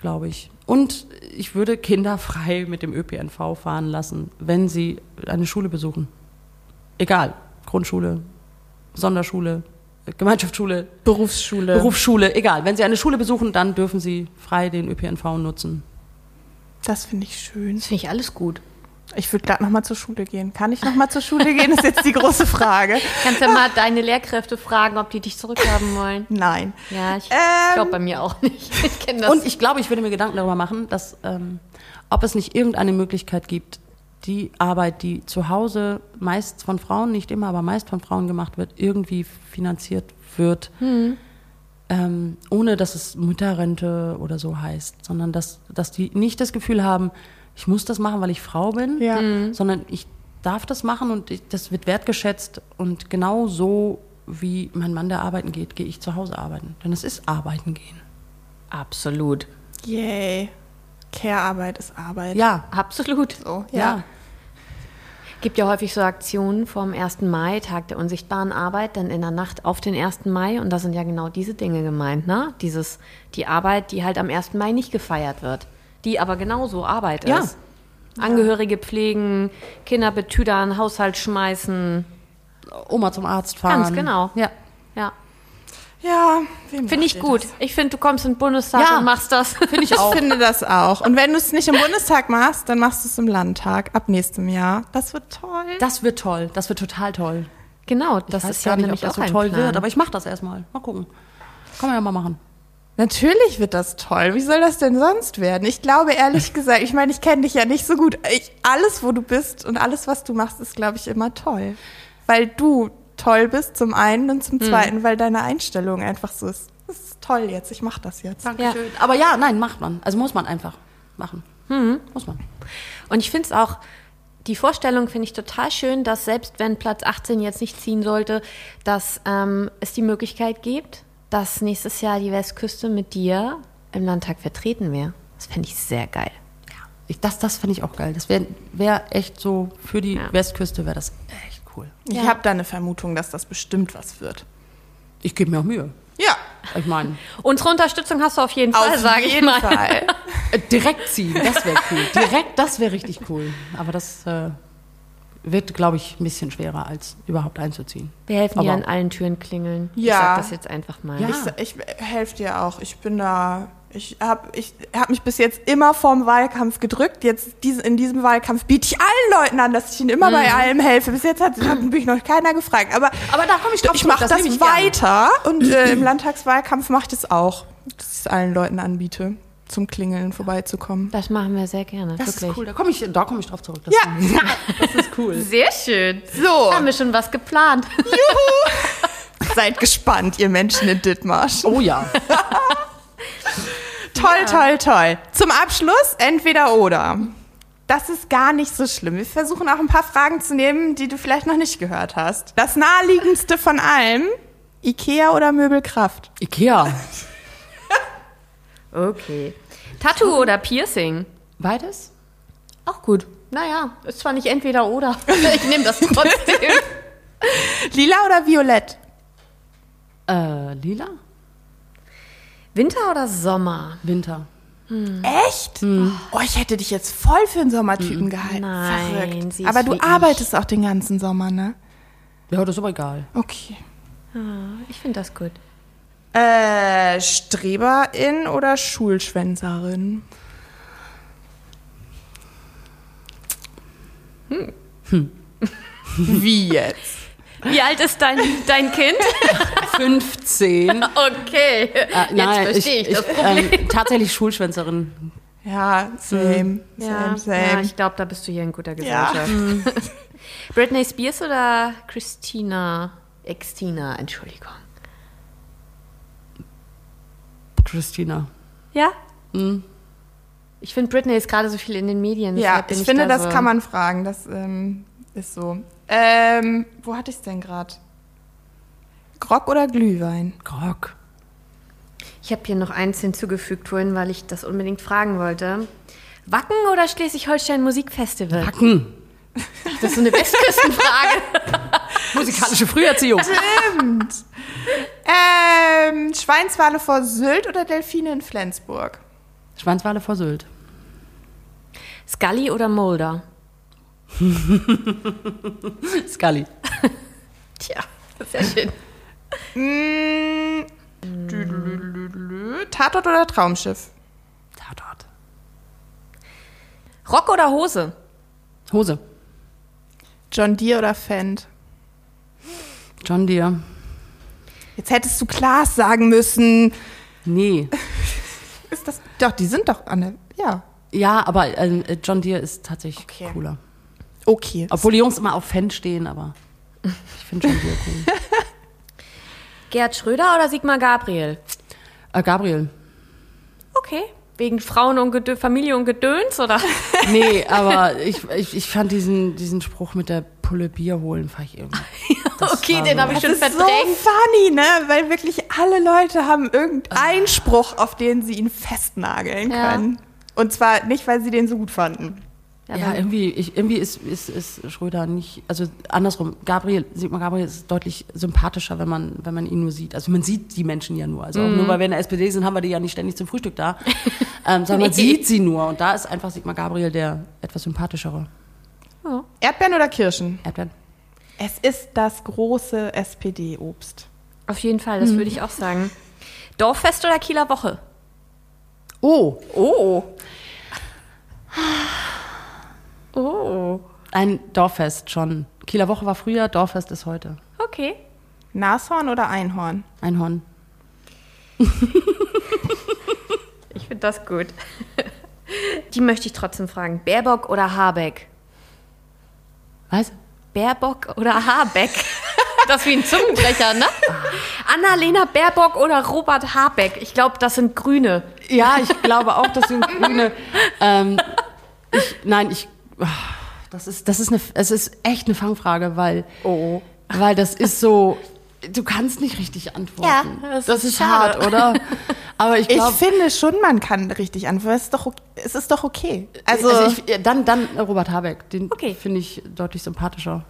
glaube ich. Und ich würde Kinder frei mit dem ÖPNV fahren lassen, wenn sie eine Schule besuchen. Egal, Grundschule, Sonderschule, Gemeinschaftsschule, Berufsschule. Berufsschule, egal. Wenn sie eine Schule besuchen, dann dürfen sie frei den ÖPNV nutzen. Das finde ich schön. Das finde ich alles gut. Ich würde gerade noch mal zur Schule gehen. Kann ich noch mal zur Schule gehen? Ist jetzt die große Frage. Kannst ja mal deine Lehrkräfte fragen, ob die dich zurückhaben wollen. Nein. Ja, ich Ähm. glaube bei mir auch nicht. Ich kenne das. Und ich glaube, ich würde mir Gedanken darüber machen, dass, ähm, ob es nicht irgendeine Möglichkeit gibt, die Arbeit, die zu Hause meist von Frauen, nicht immer, aber meist von Frauen gemacht wird, irgendwie finanziert wird, ähm, ohne dass es Mütterrente oder so heißt, sondern dass, dass die nicht das Gefühl haben, ich muss das machen, weil ich Frau bin, Ja. sondern ich darf das machen und ich, das wird wertgeschätzt und genau so wie mein Mann, der arbeiten geht, gehe ich zu Hause arbeiten. Denn es ist arbeiten gehen. Absolut. Yay. Care-Arbeit ist Arbeit. Ja, Absolut. So, ja. ja. Gibt ja häufig so Aktionen vom 1. Mai, Tag der unsichtbaren Arbeit, dann in der Nacht auf den 1. Mai. Und da sind ja genau diese Dinge gemeint, ne? Dieses, die Arbeit, die halt am 1. Mai nicht gefeiert wird. Die aber genauso Arbeit Ja. ist. Angehörige pflegen, Kinder betüdern, Haushalt schmeißen. Oma zum Arzt fahren. Ganz genau. Ja. Ja. Ja, Finde ich gut. das? Ich finde, du kommst in den Bundestag Ja. und machst das. Finde ich Ich auch. finde das auch. Und wenn du es nicht im Bundestag machst, dann machst du es im Landtag ab nächstem Jahr. Das wird toll. Das wird toll. Das wird total toll. Genau, das ich weiß ist gar ja nicht, nämlich ob das auch so ein toll Plan. wird, aber ich mache das erstmal. Mal gucken. Kann man ja mal machen. Natürlich wird das toll. Wie soll das denn sonst werden? Ich glaube ehrlich gesagt, ich meine, ich kenne dich ja nicht so gut. Ich, alles, wo du bist und alles, was du machst, ist, glaube ich, immer toll. Weil du toll bist zum einen und zum zweiten, weil deine Einstellung einfach so ist. Das ist toll jetzt, ich mache das jetzt. Dankeschön. Aber ja, nein, macht man. Also muss man einfach machen. Muss man. Und ich finde es auch, die Vorstellung finde ich total schön, dass selbst wenn Platz 18 jetzt nicht ziehen sollte, dass ähm, es die Möglichkeit gibt, dass nächstes Jahr die Westküste mit dir im Landtag vertreten wäre. Das fände ich sehr geil. Ich, das das finde ich auch geil. Das wäre wär echt so, für die Ja. Westküste wäre das echt cool. Ich Ja. habe da eine Vermutung, dass das bestimmt was wird. Ich gebe mir auch Mühe. Ja, Ich meine, Unsere Unterstützung hast du auf jeden Fall, auf sage ich jeden mal. Fall. äh, direkt ziehen, das wäre cool. Direkt, das wäre richtig cool. Aber das äh, wird, glaube ich, ein bisschen schwerer, als überhaupt einzuziehen. Wir helfen dir Aber- an allen Türen klingeln. Ich Ja. sag das jetzt einfach mal. Ja. Ich, ich helfe dir auch. Ich bin da. Ich habe ich hab mich bis jetzt immer vorm Wahlkampf gedrückt. Jetzt diese, in diesem Wahlkampf biete ich allen Leuten an, dass ich ihnen immer bei allem helfe. Bis jetzt hat, hat mich noch keiner gefragt. Aber, Aber da komme ich drauf ich mache das das, ich gerne. weiter. Und äh, im Landtagswahlkampf mache ich das auch, dass ich es allen Leuten anbiete, zum Klingeln vorbeizukommen. Das machen wir sehr gerne, Das wirklich. ist cool, da komme ich, da komm ich drauf zurück. Das Ja. das ist cool. Sehr schön. So, Haben wir schon was geplant. seid gespannt, ihr Menschen in Dithmarsch. Oh ja. Toll, toll, toll. Zum Abschluss entweder oder. Das ist gar nicht so schlimm. Wir versuchen auch ein paar Fragen zu nehmen, die du vielleicht noch nicht gehört hast. Das naheliegendste von allem, Ikea oder Möbelkraft? Ikea. Okay. Tattoo oder Piercing? Beides? Auch gut. Naja, ist zwar nicht entweder oder. Ich nehme das trotzdem. Lila oder Violett? Äh, lila? Winter oder Sommer? Winter. Echt? Oh, ich hätte dich jetzt voll für einen Sommertypen gehalten. Nein, Verrückt. sie ist Aber du wie ich. arbeitest auch den ganzen Sommer, ne? Ja, das ist aber egal. Okay. Ich finde das gut. Äh, Streberin oder Schulschwänzerin? Hm. Wie jetzt? Wie alt ist dein, dein Kind? 15. Okay. Äh, Jetzt nein, verstehe ich, das ich, Problem. ähm, tatsächlich Schulschwänzerin. Ja, same, ja, same, ja, same. ich glaube, da bist du hier in guter Ja. Gesellschaft. Britney Spears oder Christina? Extina, Entschuldigung. Christina. Ja? Ich finde, Britney ist gerade so viel in den Medien. Ja, bin ich finde, da das so. kann man fragen. Das ähm, ist so. Ähm, wo hatte ich es denn gerade? Grog oder Glühwein? Grog. Ich habe hier noch eins hinzugefügt vorhin, weil ich das unbedingt fragen wollte. Wacken oder Schleswig-Holstein Musikfestival? Backen. Das ist so eine Westküstenfrage. Musikalische Früherziehung. Ähm, Schweinswale vor Sylt oder Delfine in Flensburg? Schwanzwale vor Sylt. Scully oder Mulder? Scully. Tja, sehr schön. Mm. Tatort oder Traumschiff? Tatort. Rock oder Hose? Hose. John Deere oder Fendt? John Deere. Jetzt hättest du Klaas sagen müssen. Nee. Ist das? Doch, die sind doch an der. Ja. Ja, aber äh, John Deere ist tatsächlich Okay. cooler. Okay. Obwohl die Jungs immer auf Fan stehen, aber ich finde John Deere cool. Gerd Schröder oder Sigmar Gabriel? Äh, Gabriel. Okay. Wegen Frauen und Gedö Familie und Gedöns, oder? Nee, aber ich, ich, ich fand diesen, diesen Spruch mit der Pulle Bier holen, fand ich irgendwie. Das okay, den so- habe ich Das schon ist so verdrängt. funny, ne? Weil wirklich alle Leute haben irgendeinen Spruch, auf den sie ihn festnageln Ja. können. Und zwar nicht, weil sie den so gut fanden. Ja, Ja, irgendwie, ich, irgendwie ist, ist, ist Schröder nicht, also andersrum, Gabriel, Sigmar Gabriel ist deutlich sympathischer, wenn man, wenn man ihn nur sieht. Also man sieht die Menschen ja nur. Also auch nur weil wir in der SPD sind, haben wir die ja nicht ständig zum Frühstück da. ähm, sondern man Nee. sieht sie nur. Und da ist einfach Sigmar Gabriel der etwas sympathischere. Erdbeeren oder Kirschen? Erdbeeren. Es ist das große SPD-Obst. Auf jeden Fall, das würde ich auch sagen. Dorffest oder Kieler Woche? Oh, Oh. Oh. ein Dorffest schon. Kieler Woche war früher, Dorffest ist heute. Okay. Nashorn oder Einhorn? Einhorn. Ich finde das gut. Die möchte ich trotzdem fragen. Baerbock oder Habeck? Was? Baerbock oder Habeck? Das ist wie ein Zungenbrecher, ne? Annalena Baerbock oder Robert Habeck? Ich glaube, das sind Grüne. Ja, ich glaube auch, das sind Grüne. Ähm, ich, nein, ich. ah, Das ist, das ist eine, es ist echt eine Fangfrage, weil, Oh. weil das ist so. Du kannst nicht richtig antworten. Ja, das das ist ist hart, oder? Aber ich Ich glaube, finde schon, man kann richtig antworten. Es ist doch, ok- es ist doch okay. Also, also, ich, dann, dann Robert Habeck. Den Okay. finde ich deutlich sympathischer.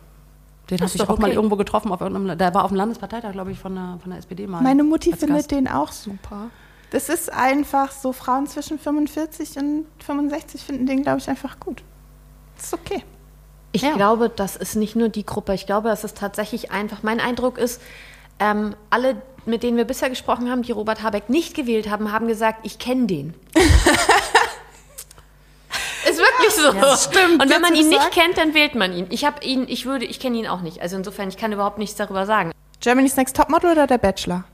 Den habe ich doch auch mal okay. irgendwo getroffen auf irgendeinem, der war auf dem Landesparteitag, glaube ich, von der, von der SPD mal. meine Mutti findet Gast. den auch super. Das ist einfach so, Frauen zwischen 45 und 65 finden den, glaube ich, einfach gut. Das ist okay. Ich Ja. glaube, das ist nicht nur die Gruppe. Ich glaube, es ist tatsächlich einfach. Mein Eindruck ist, ähm, alle, mit denen wir bisher gesprochen haben, die Robert Habeck nicht gewählt haben, haben gesagt, ich kenne den. ist wirklich so. das stimmt. Und wenn man ihn nicht sagst. kennt, dann wählt man ihn. Ich habe ihn, ich würde, ich kenne ihn auch nicht. Also insofern, ich kann überhaupt nichts darüber sagen. Germany's Next Topmodel oder der Bachelor?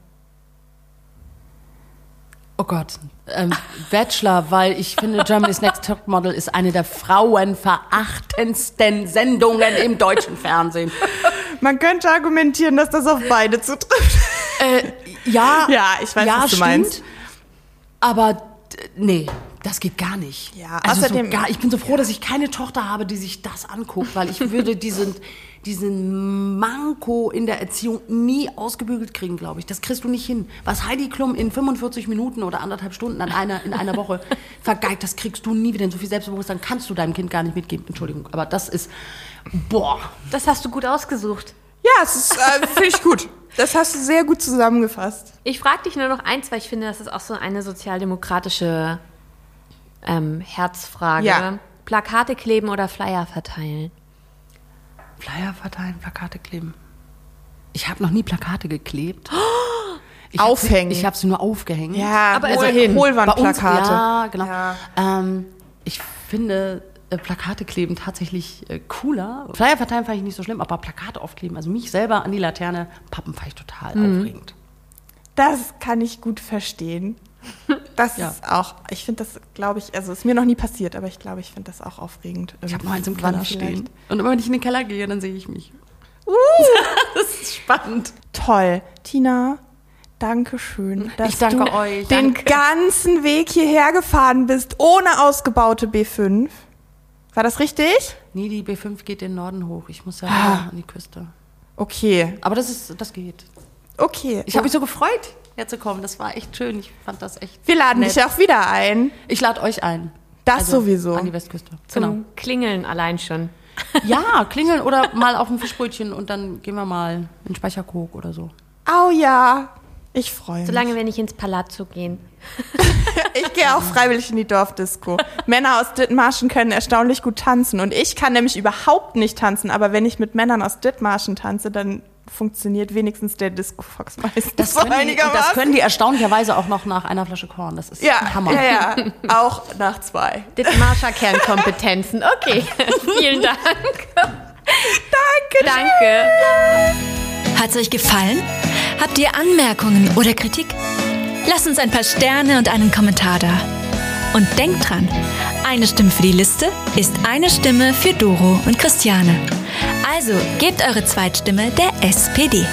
Oh Gott. Ähm, Bachelor, weil ich finde, Germany's Next Top Model ist eine der frauenverachtendsten Sendungen im deutschen Fernsehen. Man könnte argumentieren, dass das auf beide zutrifft. Äh, ja, Ja, ich weiß, ja, was du stimmt, meinst. Aber nee, das geht gar nicht. Ja, also außerdem- so gar, ich bin so froh, dass ich keine Tochter habe, die sich das anguckt, weil ich würde diesen, diesen Manko in der Erziehung nie ausgebügelt kriegen, glaube ich. Das kriegst du nicht hin. Was Heidi Klum in 45 Minuten oder anderthalb Stunden an einer, in einer Woche vergeigt, das kriegst du nie wieder. Denn so viel Selbstbewusstsein kannst du deinem Kind gar nicht mitgeben. Entschuldigung, aber das ist, boah. Das hast du gut ausgesucht. Ja, es ist, äh, finde ich gut. Das hast du sehr gut zusammengefasst. Ich frage dich nur noch eins, weil ich finde, das ist auch so eine sozialdemokratische ähm, Herzfrage. Ja. Plakate kleben oder Flyer verteilen? Flyer verteilen, Plakate kleben. Ich habe noch nie Plakate geklebt. Ich hab Aufhängen. Sie, ich habe sie nur aufgehängt. Ja, Aber uns, Hohlwandplakate. ja, genau. Ja. Ähm, ich finde äh, Plakate kleben tatsächlich äh, cooler. Flyer verteilen fand ich nicht so schlimm, aber Plakate aufkleben, also mich selber an die Laterne pappen, fand ich total Mhm. aufregend. Das kann ich gut verstehen. Das Ja. ist auch, ich finde das, glaube ich, also ist mir noch nie passiert, aber ich glaube, ich finde das auch aufregend. Ich habe noch eins im Keller vielleicht. stehen. Und immer wenn ich in den Keller gehe, dann sehe ich mich. Uh. das ist spannend. Toll. Tina, Dankeschön, dass Ich danke du euch. den Danke. ganzen Weg hierher gefahren bist, ohne ausgebaute B5. War das richtig? Nee, die B5 geht den Norden hoch. Ich muss ja Ah. an die Küste. Okay, Aber das ist, das geht. okay. Ich habe mich so gefreut, herzukommen. Das war echt schön. Ich fand das echt. Wir laden nett. dich auch wieder ein. Ich lade euch ein. Das sowieso. An die Westküste. Zum Genau. Klingeln allein schon. Ja, klingeln oder mal auf ein Fischbrötchen und dann gehen wir mal in Speicherkok oder so. Au ja, ich freue mich. Solange wir nicht ins Palazzo gehen. Ich gehe auch freiwillig in die Dorfdisco. Männer aus Dithmarschen können erstaunlich gut tanzen und ich kann nämlich überhaupt nicht tanzen, aber wenn ich mit Männern aus Dithmarschen tanze, dann funktioniert wenigstens der Disco Fox meistens Das so können, die, das können die erstaunlicherweise auch noch nach einer Flasche Korn. Das ist ja, Hammer. ja, ja, auch nach zwei. Dithmarscher Kernkompetenzen. Okay, vielen Dank. Danke. Danke. Hat's euch gefallen? Habt ihr Anmerkungen oder Kritik? Lasst uns ein paar Sterne und einen Kommentar da. Und denkt dran, eine Stimme für die Liste ist eine Stimme für Doro und Christiane. Also gebt eure Zweitstimme der SPD.